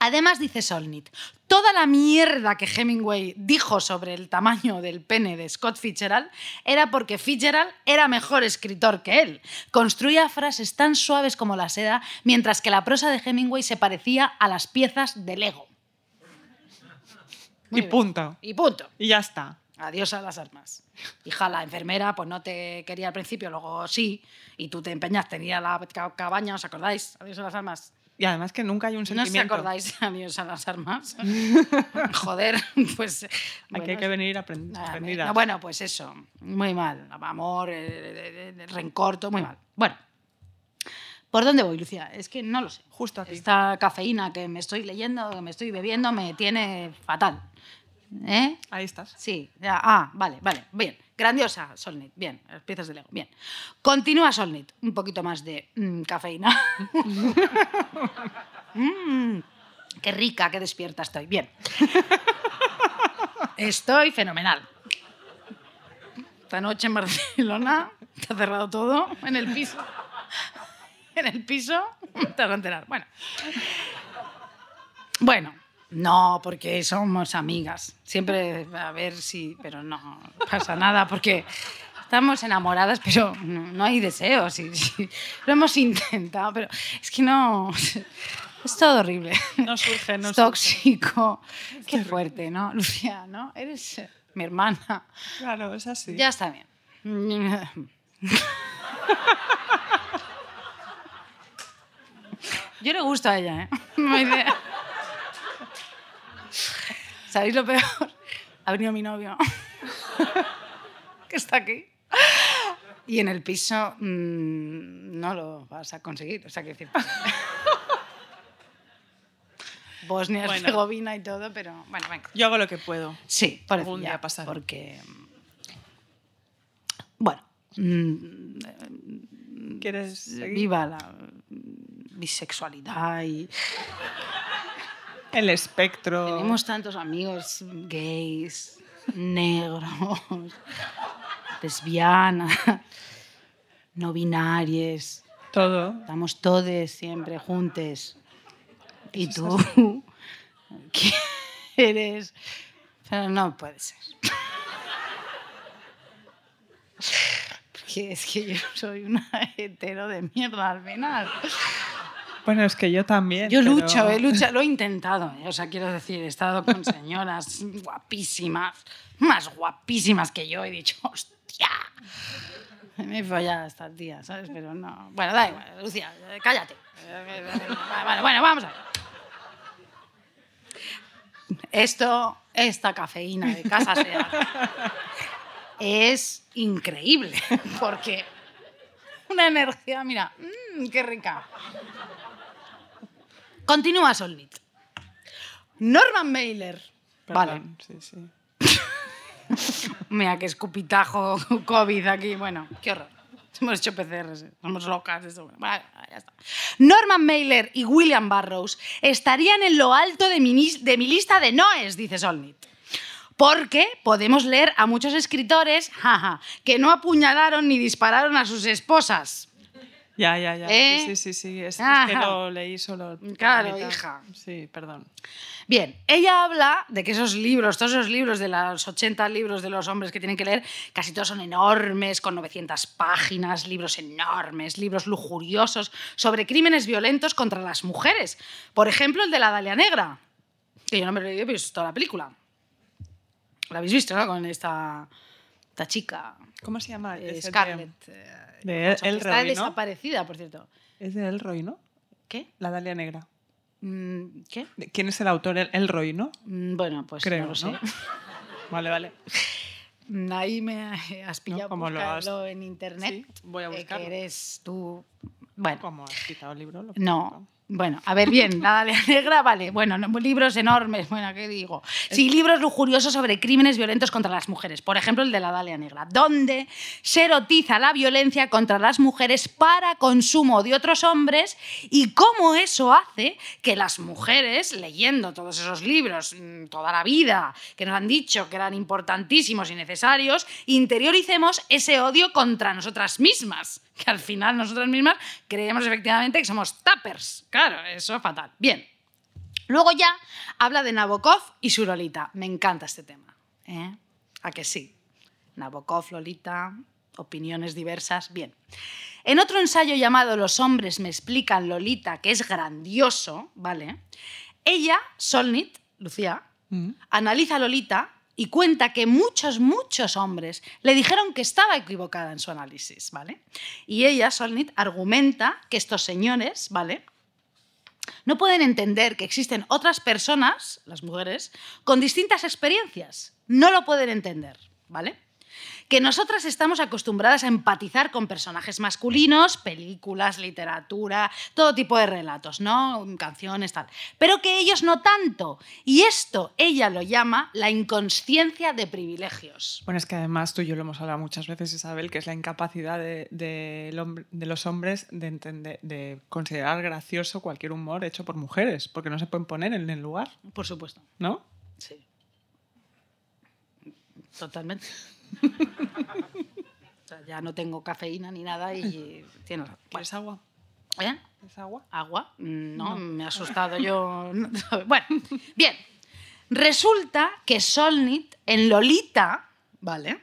Además, dice Solnit, toda la mierda que Hemingway dijo sobre el tamaño del pene de Scott Fitzgerald era porque Fitzgerald era mejor escritor que él. Construía frases tan suaves como la seda, mientras que la prosa de Hemingway se parecía a las piezas de Lego. Muy y bien. punto. Y punto. Y ya está. Adiós a las armas. Hija, la enfermera pues no te quería al principio, luego sí, y tú te empeñaste en ir a la ca- cabaña, ¿os acordáis? Adiós a las armas. Y además que nunca hay un ¿No os sentimiento. acordáis de Adiós a las armas? Joder, pues... Aquí bueno, hay que venir aprend- nada, aprendidas. no, bueno, pues eso, muy mal. Amor, eh, rencor, todo muy mal. Bueno, ¿por dónde voy, Lucía? Es que no lo sé. Justo aquí. Esta cafeína que me estoy leyendo, que me estoy bebiendo, me tiene fatal. ¿Eh? Ahí estás. Sí, ya, ah, vale, vale, bien. Grandiosa, Solnit, bien, las piezas de Lego, bien. Continúa Solnit, un poquito más de mm, cafeína. Mm, qué rica, qué despierta estoy, bien. Estoy fenomenal. Esta noche en Barcelona, está cerrado todo en el piso. en el piso, te vas a enterar. Bueno. Bueno, no, porque somos amigas. Siempre a ver si, pero no pasa nada porque estamos enamoradas, pero no, no hay deseos. Y, y lo hemos intentado, pero es que no. Es todo horrible. No surge, no es tóxico. Qué fuerte, ¿no? Lucía, ¿no? Eres mi hermana. Claro, es así. Ya está bien. Yo le gusto a ella, ¿eh? No hay idea. ¿Sabéis lo peor? Ha venido mi novio, que está aquí. Y en el piso mm, no lo vas a conseguir. O sea, que decir. Bosnia, Bueno. Herzegovina y todo, pero bueno, venga. Yo hago lo que puedo. Sí, por Algún día pasará. Porque. Bueno. mm, ¿Quieres seguir? Viva la mm, bisexualidad y El espectro. tenemos tantos amigos gays, negros, lesbianas, no binarias. Todo. Estamos todos siempre juntos. Y tú quieres... Pero no puede ser. Porque es que yo soy una hetero de mierda al final. Bueno, es que yo también. Yo pero- lucho, he luchado, lo he intentado. ¿eh? O sea, quiero decir, he estado con señoras guapísimas, más guapísimas que yo. He dicho, hostia. Me he follado esta tía, ¿sabes? Pero no. Bueno, da igual, Lucía, eh, cállate. Vale, bueno, vamos a ver. Esto, esta cafeína de casa sea, es increíble, porque una energía, mira, mm, qué rica. Continúa Solnit. Norman Mailer. Vale. Sí, sí. Mira, qué escupitajo COVID aquí. Bueno, qué horror. Hemos hecho PCRs, eh. somos locas. Eso. Bueno, ya está. Norman Mailer y William Burroughs estarían en lo alto de mi, nis- de mi lista de noes, dice Solnit. Porque podemos leer a muchos escritores jaja, que no apuñalaron ni dispararon a sus esposas. Ya, ya, ya. ¿Eh? Sí, sí, sí. Es, es que lo leí solo. Claro, hija. Sí, perdón. Bien, ella habla de que esos libros, todos esos libros de los 80 libros de los hombres que tienen que leer, casi todos son enormes, con 900 páginas, libros enormes, libros lujuriosos sobre crímenes violentos contra las mujeres. Por ejemplo, el de la Dalia Negra, que yo no me lo he leído, pero he visto la película. La habéis visto, ¿no? Con esta, esta chica, ¿Cómo se llama? eh, Scarlett. eh, De está ¿no? desaparecida, por cierto. Es de Elroy, ¿no? ¿Qué? La Dalia Negra. Mm, ¿Qué? ¿De- ¿Quién es el autor? El- Elroy, ¿no? Mm, Bueno, pues Creo, no lo sé. ¿no? Vale, vale. Ahí me has pillado ¿Cómo lo has- buscarlo en internet. Sí, voy a eh, buscarlo. Que eres tú. Bueno, ¿Cómo has quitado el libro? Lo no. Bueno, a ver, bien, la Dalia Negra, vale. Bueno, no, libros enormes, bueno, ¿qué digo? Sí, libros lujuriosos sobre crímenes violentos contra las mujeres. Por ejemplo, el de la Dalia Negra, donde se erotiza la violencia contra las mujeres para consumo de otros hombres y cómo eso hace que las mujeres, leyendo todos esos libros mm, toda la vida, que nos han dicho que eran importantísimos y necesarios, interioricemos ese odio contra nosotras mismas. Que al final nosotras mismas creemos efectivamente que somos tappers. Claro, eso es fatal. Bien. Luego ya habla de Nabokov y su Lolita. Me encanta este tema. ¿eh? ¿A que sí? Nabokov, Lolita, opiniones diversas. Bien. En otro ensayo llamado Los hombres me explican Lolita, que es grandioso, ¿vale? Ella, Solnit, Lucía, Mm. analiza a Lolita y cuenta que muchos, muchos hombres le dijeron que estaba equivocada en su análisis, ¿vale? Y ella, Solnit, argumenta que estos señores, ¿vale? No pueden entender que existen otras personas, las mujeres, con distintas experiencias. No lo pueden entender, ¿vale? Que nosotras estamos acostumbradas a empatizar con personajes masculinos, películas, literatura, todo tipo de relatos, ¿no? Canciones, tal. Pero que ellos no tanto. Y esto ella lo llama la inconsciencia de privilegios. Bueno, es que además tú y yo lo hemos hablado muchas veces, Isabel, que es la incapacidad de, los hombres de, entender, de considerar gracioso cualquier humor hecho por mujeres, porque no se pueden poner en el lugar, Por supuesto. ¿no? Sí. Totalmente. O sea, ya no tengo cafeína ni nada y razón. ¿Quieres agua? ¿Eh? ¿Es agua? ¿Agua? No, me ha asustado yo. Bueno, bien. Resulta que Solnit en Lolita, ¿vale?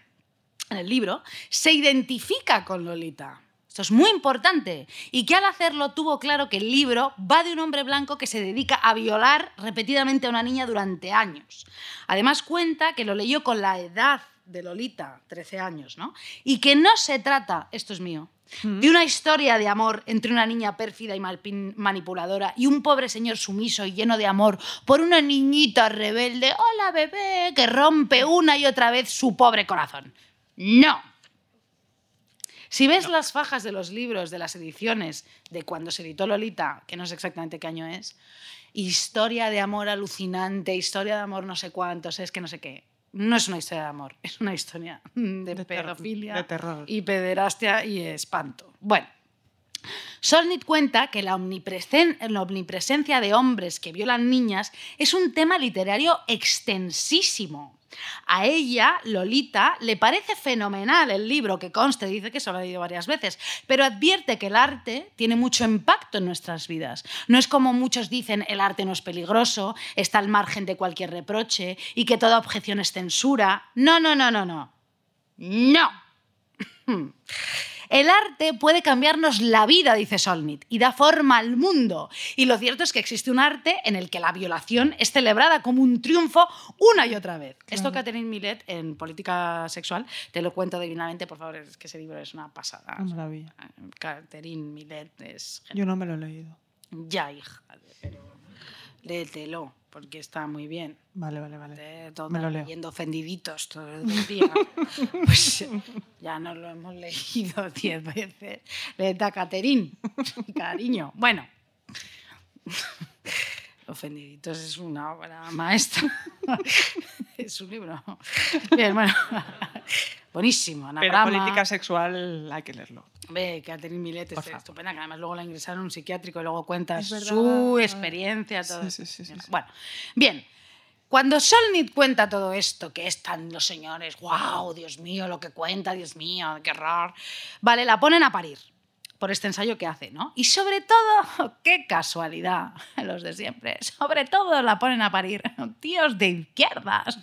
En el libro, se identifica con Lolita. Esto es muy importante. Y que al hacerlo tuvo claro que el libro va de un hombre blanco que se dedica a violar repetidamente a una niña durante años. Además cuenta que lo leyó con la edad de Lolita, 13 años, ¿no? Y que no se trata, esto es mío, de una historia de amor entre una niña pérfida y manipuladora y un pobre señor sumiso y lleno de amor por una niñita rebelde, hola bebé, que rompe una y otra vez su pobre corazón. No. Si ves las fajas de los libros, de las ediciones de cuando se editó Lolita, que no sé exactamente qué año es, historia de amor alucinante, historia de amor no sé cuántos, es que no sé qué. No es una historia de amor, es una historia de, pedofilia de terror. y pederastia y espanto. Bueno, Solnit cuenta que la, omnipresen- la omnipresencia de hombres que violan niñas es un tema literario extensísimo. A ella, Lolita, le parece fenomenal el libro que conste, dice que se lo ha leído varias veces, pero advierte que el arte tiene mucho impacto en nuestras vidas. No es como muchos dicen, el arte no es peligroso, está al margen de cualquier reproche y que toda objeción es censura. No, no, no, no, no. No. El arte puede cambiarnos la vida, dice Solnit, y da forma al mundo. Y lo cierto es que existe un arte en el que la violación es celebrada como un triunfo una y otra vez. Esto Catherine Millet en Política Sexual, te lo cuento divinamente, por favor, es que ese libro es una pasada. Una maravilla. Catherine Millet es. Yo no me lo he leído. Ya, hija, pero léetelo, porque está muy bien. Vale, vale, vale. De todo Me lo leo. leyendo ofendiditos todo el día. pues ya nos lo hemos leído diez veces. Léete a Caterín, cariño. Bueno, Ofendiditos es una obra maestra. es un libro. Bien, bueno. Buenísimo. Pero anagrama. política sexual hay que leerlo. Ve, Catherine Millet es estupenda, que además luego la ingresaron en un psiquiátrico y luego cuenta su experiencia, todo Sí, eso. sí, sí, sí, sí. Bueno, bien. Cuando Solnit cuenta todo esto, que están los señores, wow, Dios mío, lo que cuenta, Dios mío, qué horror, vale, la ponen a parir por este ensayo que hace, ¿no? Y sobre todo, qué casualidad, los de siempre, sobre todo la ponen a parir tíos de izquierdas.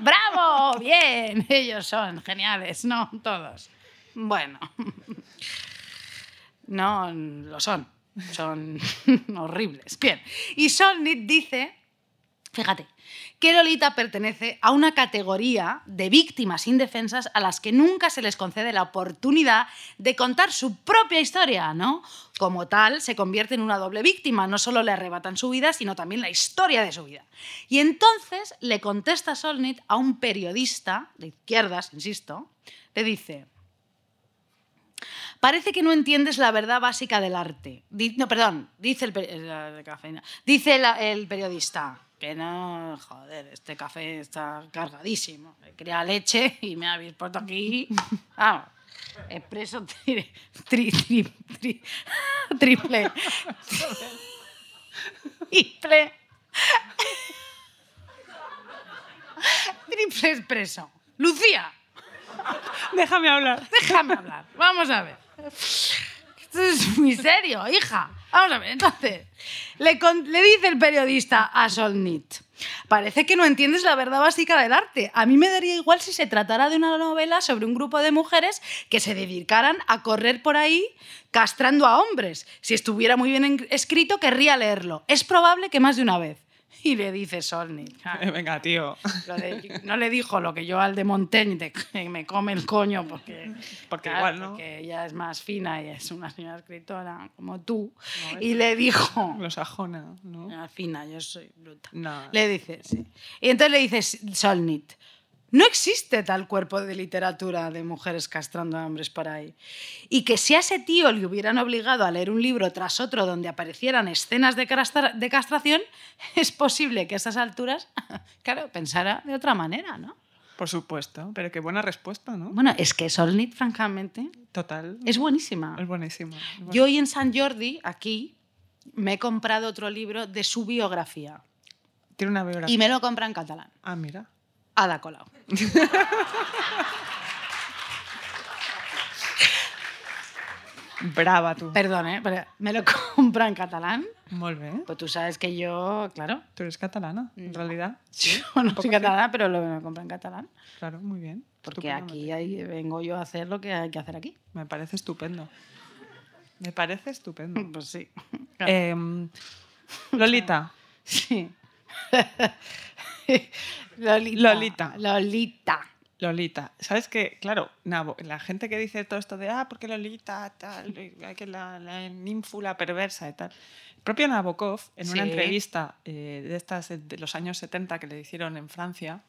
¡Bravo! Bien, ellos son geniales, no todos. Bueno, no lo son, son horribles. Bien, y Solnit dice, fíjate, que Lolita pertenece a una categoría de víctimas indefensas a las que nunca se les concede la oportunidad de contar su propia historia, ¿no? Como tal, se convierte en una doble víctima, no solo le arrebatan su vida, sino también la historia de su vida. Y entonces le contesta Solnit a un periodista de izquierdas, insisto, le dice, Parece que no entiendes la verdad básica del arte. No, perdón, dice el, la- el periodista que no, joder, este café está cargadísimo. Quería leche y me habéis puesto aquí. Vamos, expreso tri- tri- tri- tri- triple. Triple. Triple expreso. Lucía. Déjame hablar. Déjame hablar. Vamos a ver. Esto es muy serio, hija. Vamos a ver. Entonces, le, dice el periodista a Solnit. Parece que no entiendes la verdad básica del arte. A mí me daría igual si se tratara de una novela sobre un grupo de mujeres que se dedicaran a correr por ahí castrando a hombres. Si estuviera muy bien en- escrito, querría leerlo. Es probable que más de una vez. Y le dice Solnit. Eh, Venga, tío. Lo de- no le dijo lo que yo al de Montaigne, que me come el coño, porque, Porque claro, igual, ¿no? porque ella es más fina y es una señora escritora como tú. y le dijo, Lo sajona, ¿no? "Ah, fina, yo soy bruta. No. Le dice, sí. Y entonces le dice Solnit, no existe tal cuerpo de literatura de mujeres castrando a hombres por ahí. Y que si a ese tío le hubieran obligado a leer un libro tras otro donde aparecieran escenas de, castra- de castración, es posible que a esas alturas, claro, pensara de otra manera, ¿no? Por supuesto, pero qué buena respuesta, ¿no? Bueno, es que Solnit, francamente, Total. es buenísima. Es buenísimo. es. Yo hoy en San Jordi, aquí, me he comprado otro libro de su biografía. Tiene una biografía. Y me lo compra en catalán. Ah, mira. Ada Colau. Brava tu. Perdón, ¿eh? Pero me lo compra en catalán. Bé. Pues tú sabes que yo, claro, Tú eres catalana, en realidad. yo no soy catalana, pero lo me compra en catalán. Claro, muy bien. Porque aquí ahí vengo yo a hacer lo que hay que hacer aquí. Me parece estupendo. Me parece estupendo. Pues sí. Em, Lolita, Sí. Lolita. Lolita. Lolita. Lolita, ¿sabes qué? Claro, la gente que dice todo esto de, ah, porque Lolita, tal, hay que la, la ninfula perversa y tal. El propio Nabokov, en una entrevista eh, de estas de los años 70 que le hicieron en Francia,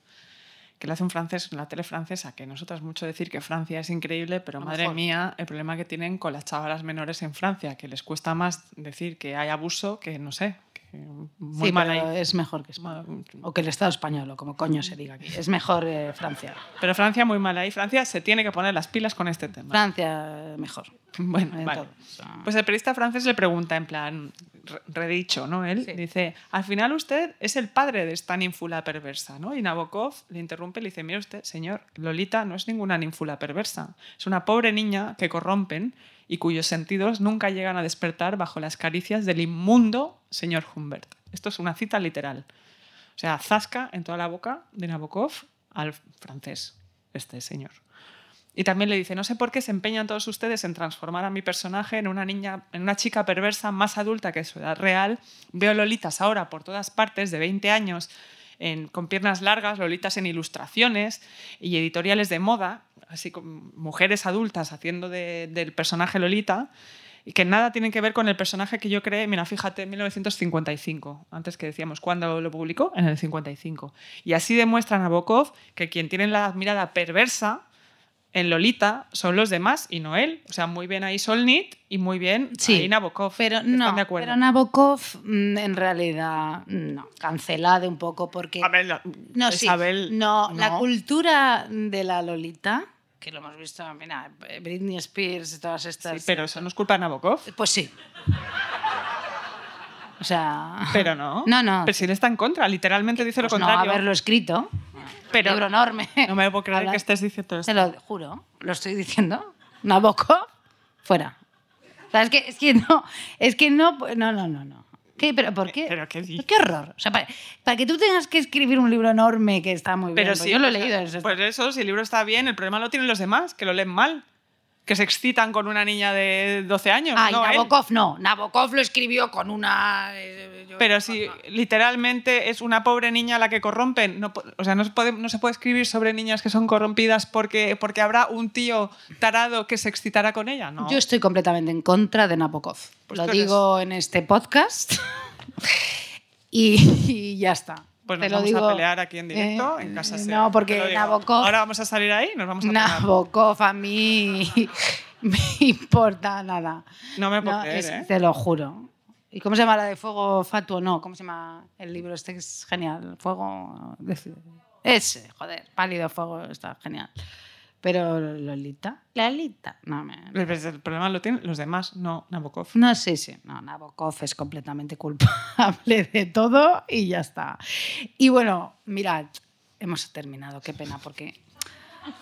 que le hace un francés en la tele francesa, que nosotras mucho decir que Francia es increíble, pero madre mejor. mía, el problema que tienen con las chavalas menores en Francia, que les cuesta más decir que hay abuso que, no sé, que muy sí, mal pero ahí. es mejor que España. O que el Estado español, o como coño se diga aquí. Es mejor eh, Francia. Pero Francia muy mal ahí. Francia se tiene que poner las pilas con este tema. Francia, mejor. Bueno, en vale. Pues el periodista francés le pregunta, en plan, re- redicho, ¿no? Él Sí. dice, al final usted es el padre de esta ninfula perversa, ¿no? Y Nabokov le interrumpe y le dice, mire usted, señor, Lolita no es ninguna ninfula perversa. Es una pobre niña que corrompen y cuyos sentidos nunca llegan a despertar bajo las caricias del inmundo señor Humbert. Esto es una cita literal. O sea, zasca en toda la boca de Nabokov al francés, este señor. Y también le dice, no sé por qué se empeñan todos ustedes en transformar a mi personaje en una niña, en una chica perversa más adulta que su edad real. Veo lolitas ahora por todas partes de 20 años con piernas largas, lolitas en ilustraciones y editoriales de moda, así como mujeres adultas haciendo de- del personaje Lolita y que nada tienen que ver con el personaje que yo creé, mira, fíjate, en 1955, antes que decíamos, ¿cuándo lo publicó? En el 55. Y así demuestra Nabokov que quien tiene la mirada perversa en Lolita son los demás y no él. O sea, muy bien ahí Solnit y muy bien Sí, ahí Nabokov. Pero ¿Están no, de acuerdo? pero Nabokov mm, en realidad no, cancelado un poco porque A ver, la- no, sí, Isabel, no, la no. cultura de la Lolita, que lo hemos visto, mira, Britney Spears, todas estas. Sí, pero eso no es culpa de Nabokov. Pues sí. O sea, Pero no. No, no. Pero si él está en contra, literalmente dice pues lo no contrario. haberlo escrito. Pero- libro enorme. No me puedo creer Habla- que estés diciendo esto. Te lo juro, lo estoy diciendo. Nabokov, fuera. O sea, es que, es que no, es que no, no, no, no, no. ¿Qué? ¿Pero por qué? ¿Pero qué dices? qué horror. O sea, para, para que tú tengas que escribir un libro enorme que está muy bien. Pero pues sí, yo lo he leído. es- Pues eso, si el libro está bien, el problema lo tienen los demás, que lo leen mal. Que se excitan con una niña de 12 años. Ay, no él. Nabokov no. Nabokov lo escribió con una. eh, Pero si literalmente es una pobre niña la que corrompen, no, o sea, no se, puede, no se puede escribir sobre niñas que son corrompidas porque, porque habrá un tío tarado que se excitará con ella, ¿no? Yo estoy completamente en contra de Nabokov. Pues lo eres- digo en este podcast. y, y ya está. Pues Te nos lo vamos digo, a pelear aquí en directo, eh, en casa Sea. No, porque. Nabokov. Ahora vamos a salir ahí nos vamos a pelear. Nabokov a mí me importa nada. No me puedo No, creer, es- ¿eh? Te lo juro. ¿Y cómo se llama la de Fuego Fatuo? No, ¿cómo se llama el libro este es genial? Fuego... Ese, joder, Pálido Fuego está genial. Pero Lolita, Lolita, no me... Pues El problema lo tienen los demás, no Nabokov. No, sí, sí. No, Nabokov es completamente culpable de todo y ya está. Y bueno, mirad, hemos terminado. Qué pena, porque,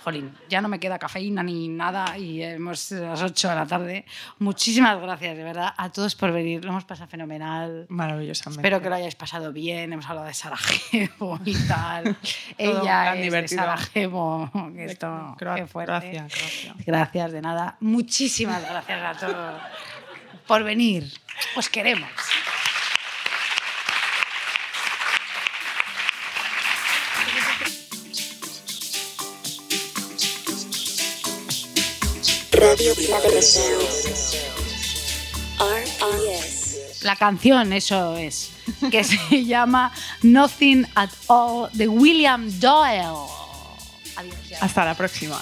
jolín, ya no me queda cafeína ni nada y hemos a las 8 de la tarde. Muchísimas gracias, de verdad, a todos por venir. Lo hemos pasado fenomenal. Maravillosamente. Espero que lo hayáis pasado bien. Hemos hablado de Sarajevo y tal. Ella es divertido. de Sarajevo. Esto, qué fuerte. Gracias, gracias. Gracias, de nada. Muchísimas gracias a todos por venir. Os queremos. Radio Progreso. RPS. La canción, eso es, que se llama Nothing at All de William Doyle. Adiós. Hasta la próxima.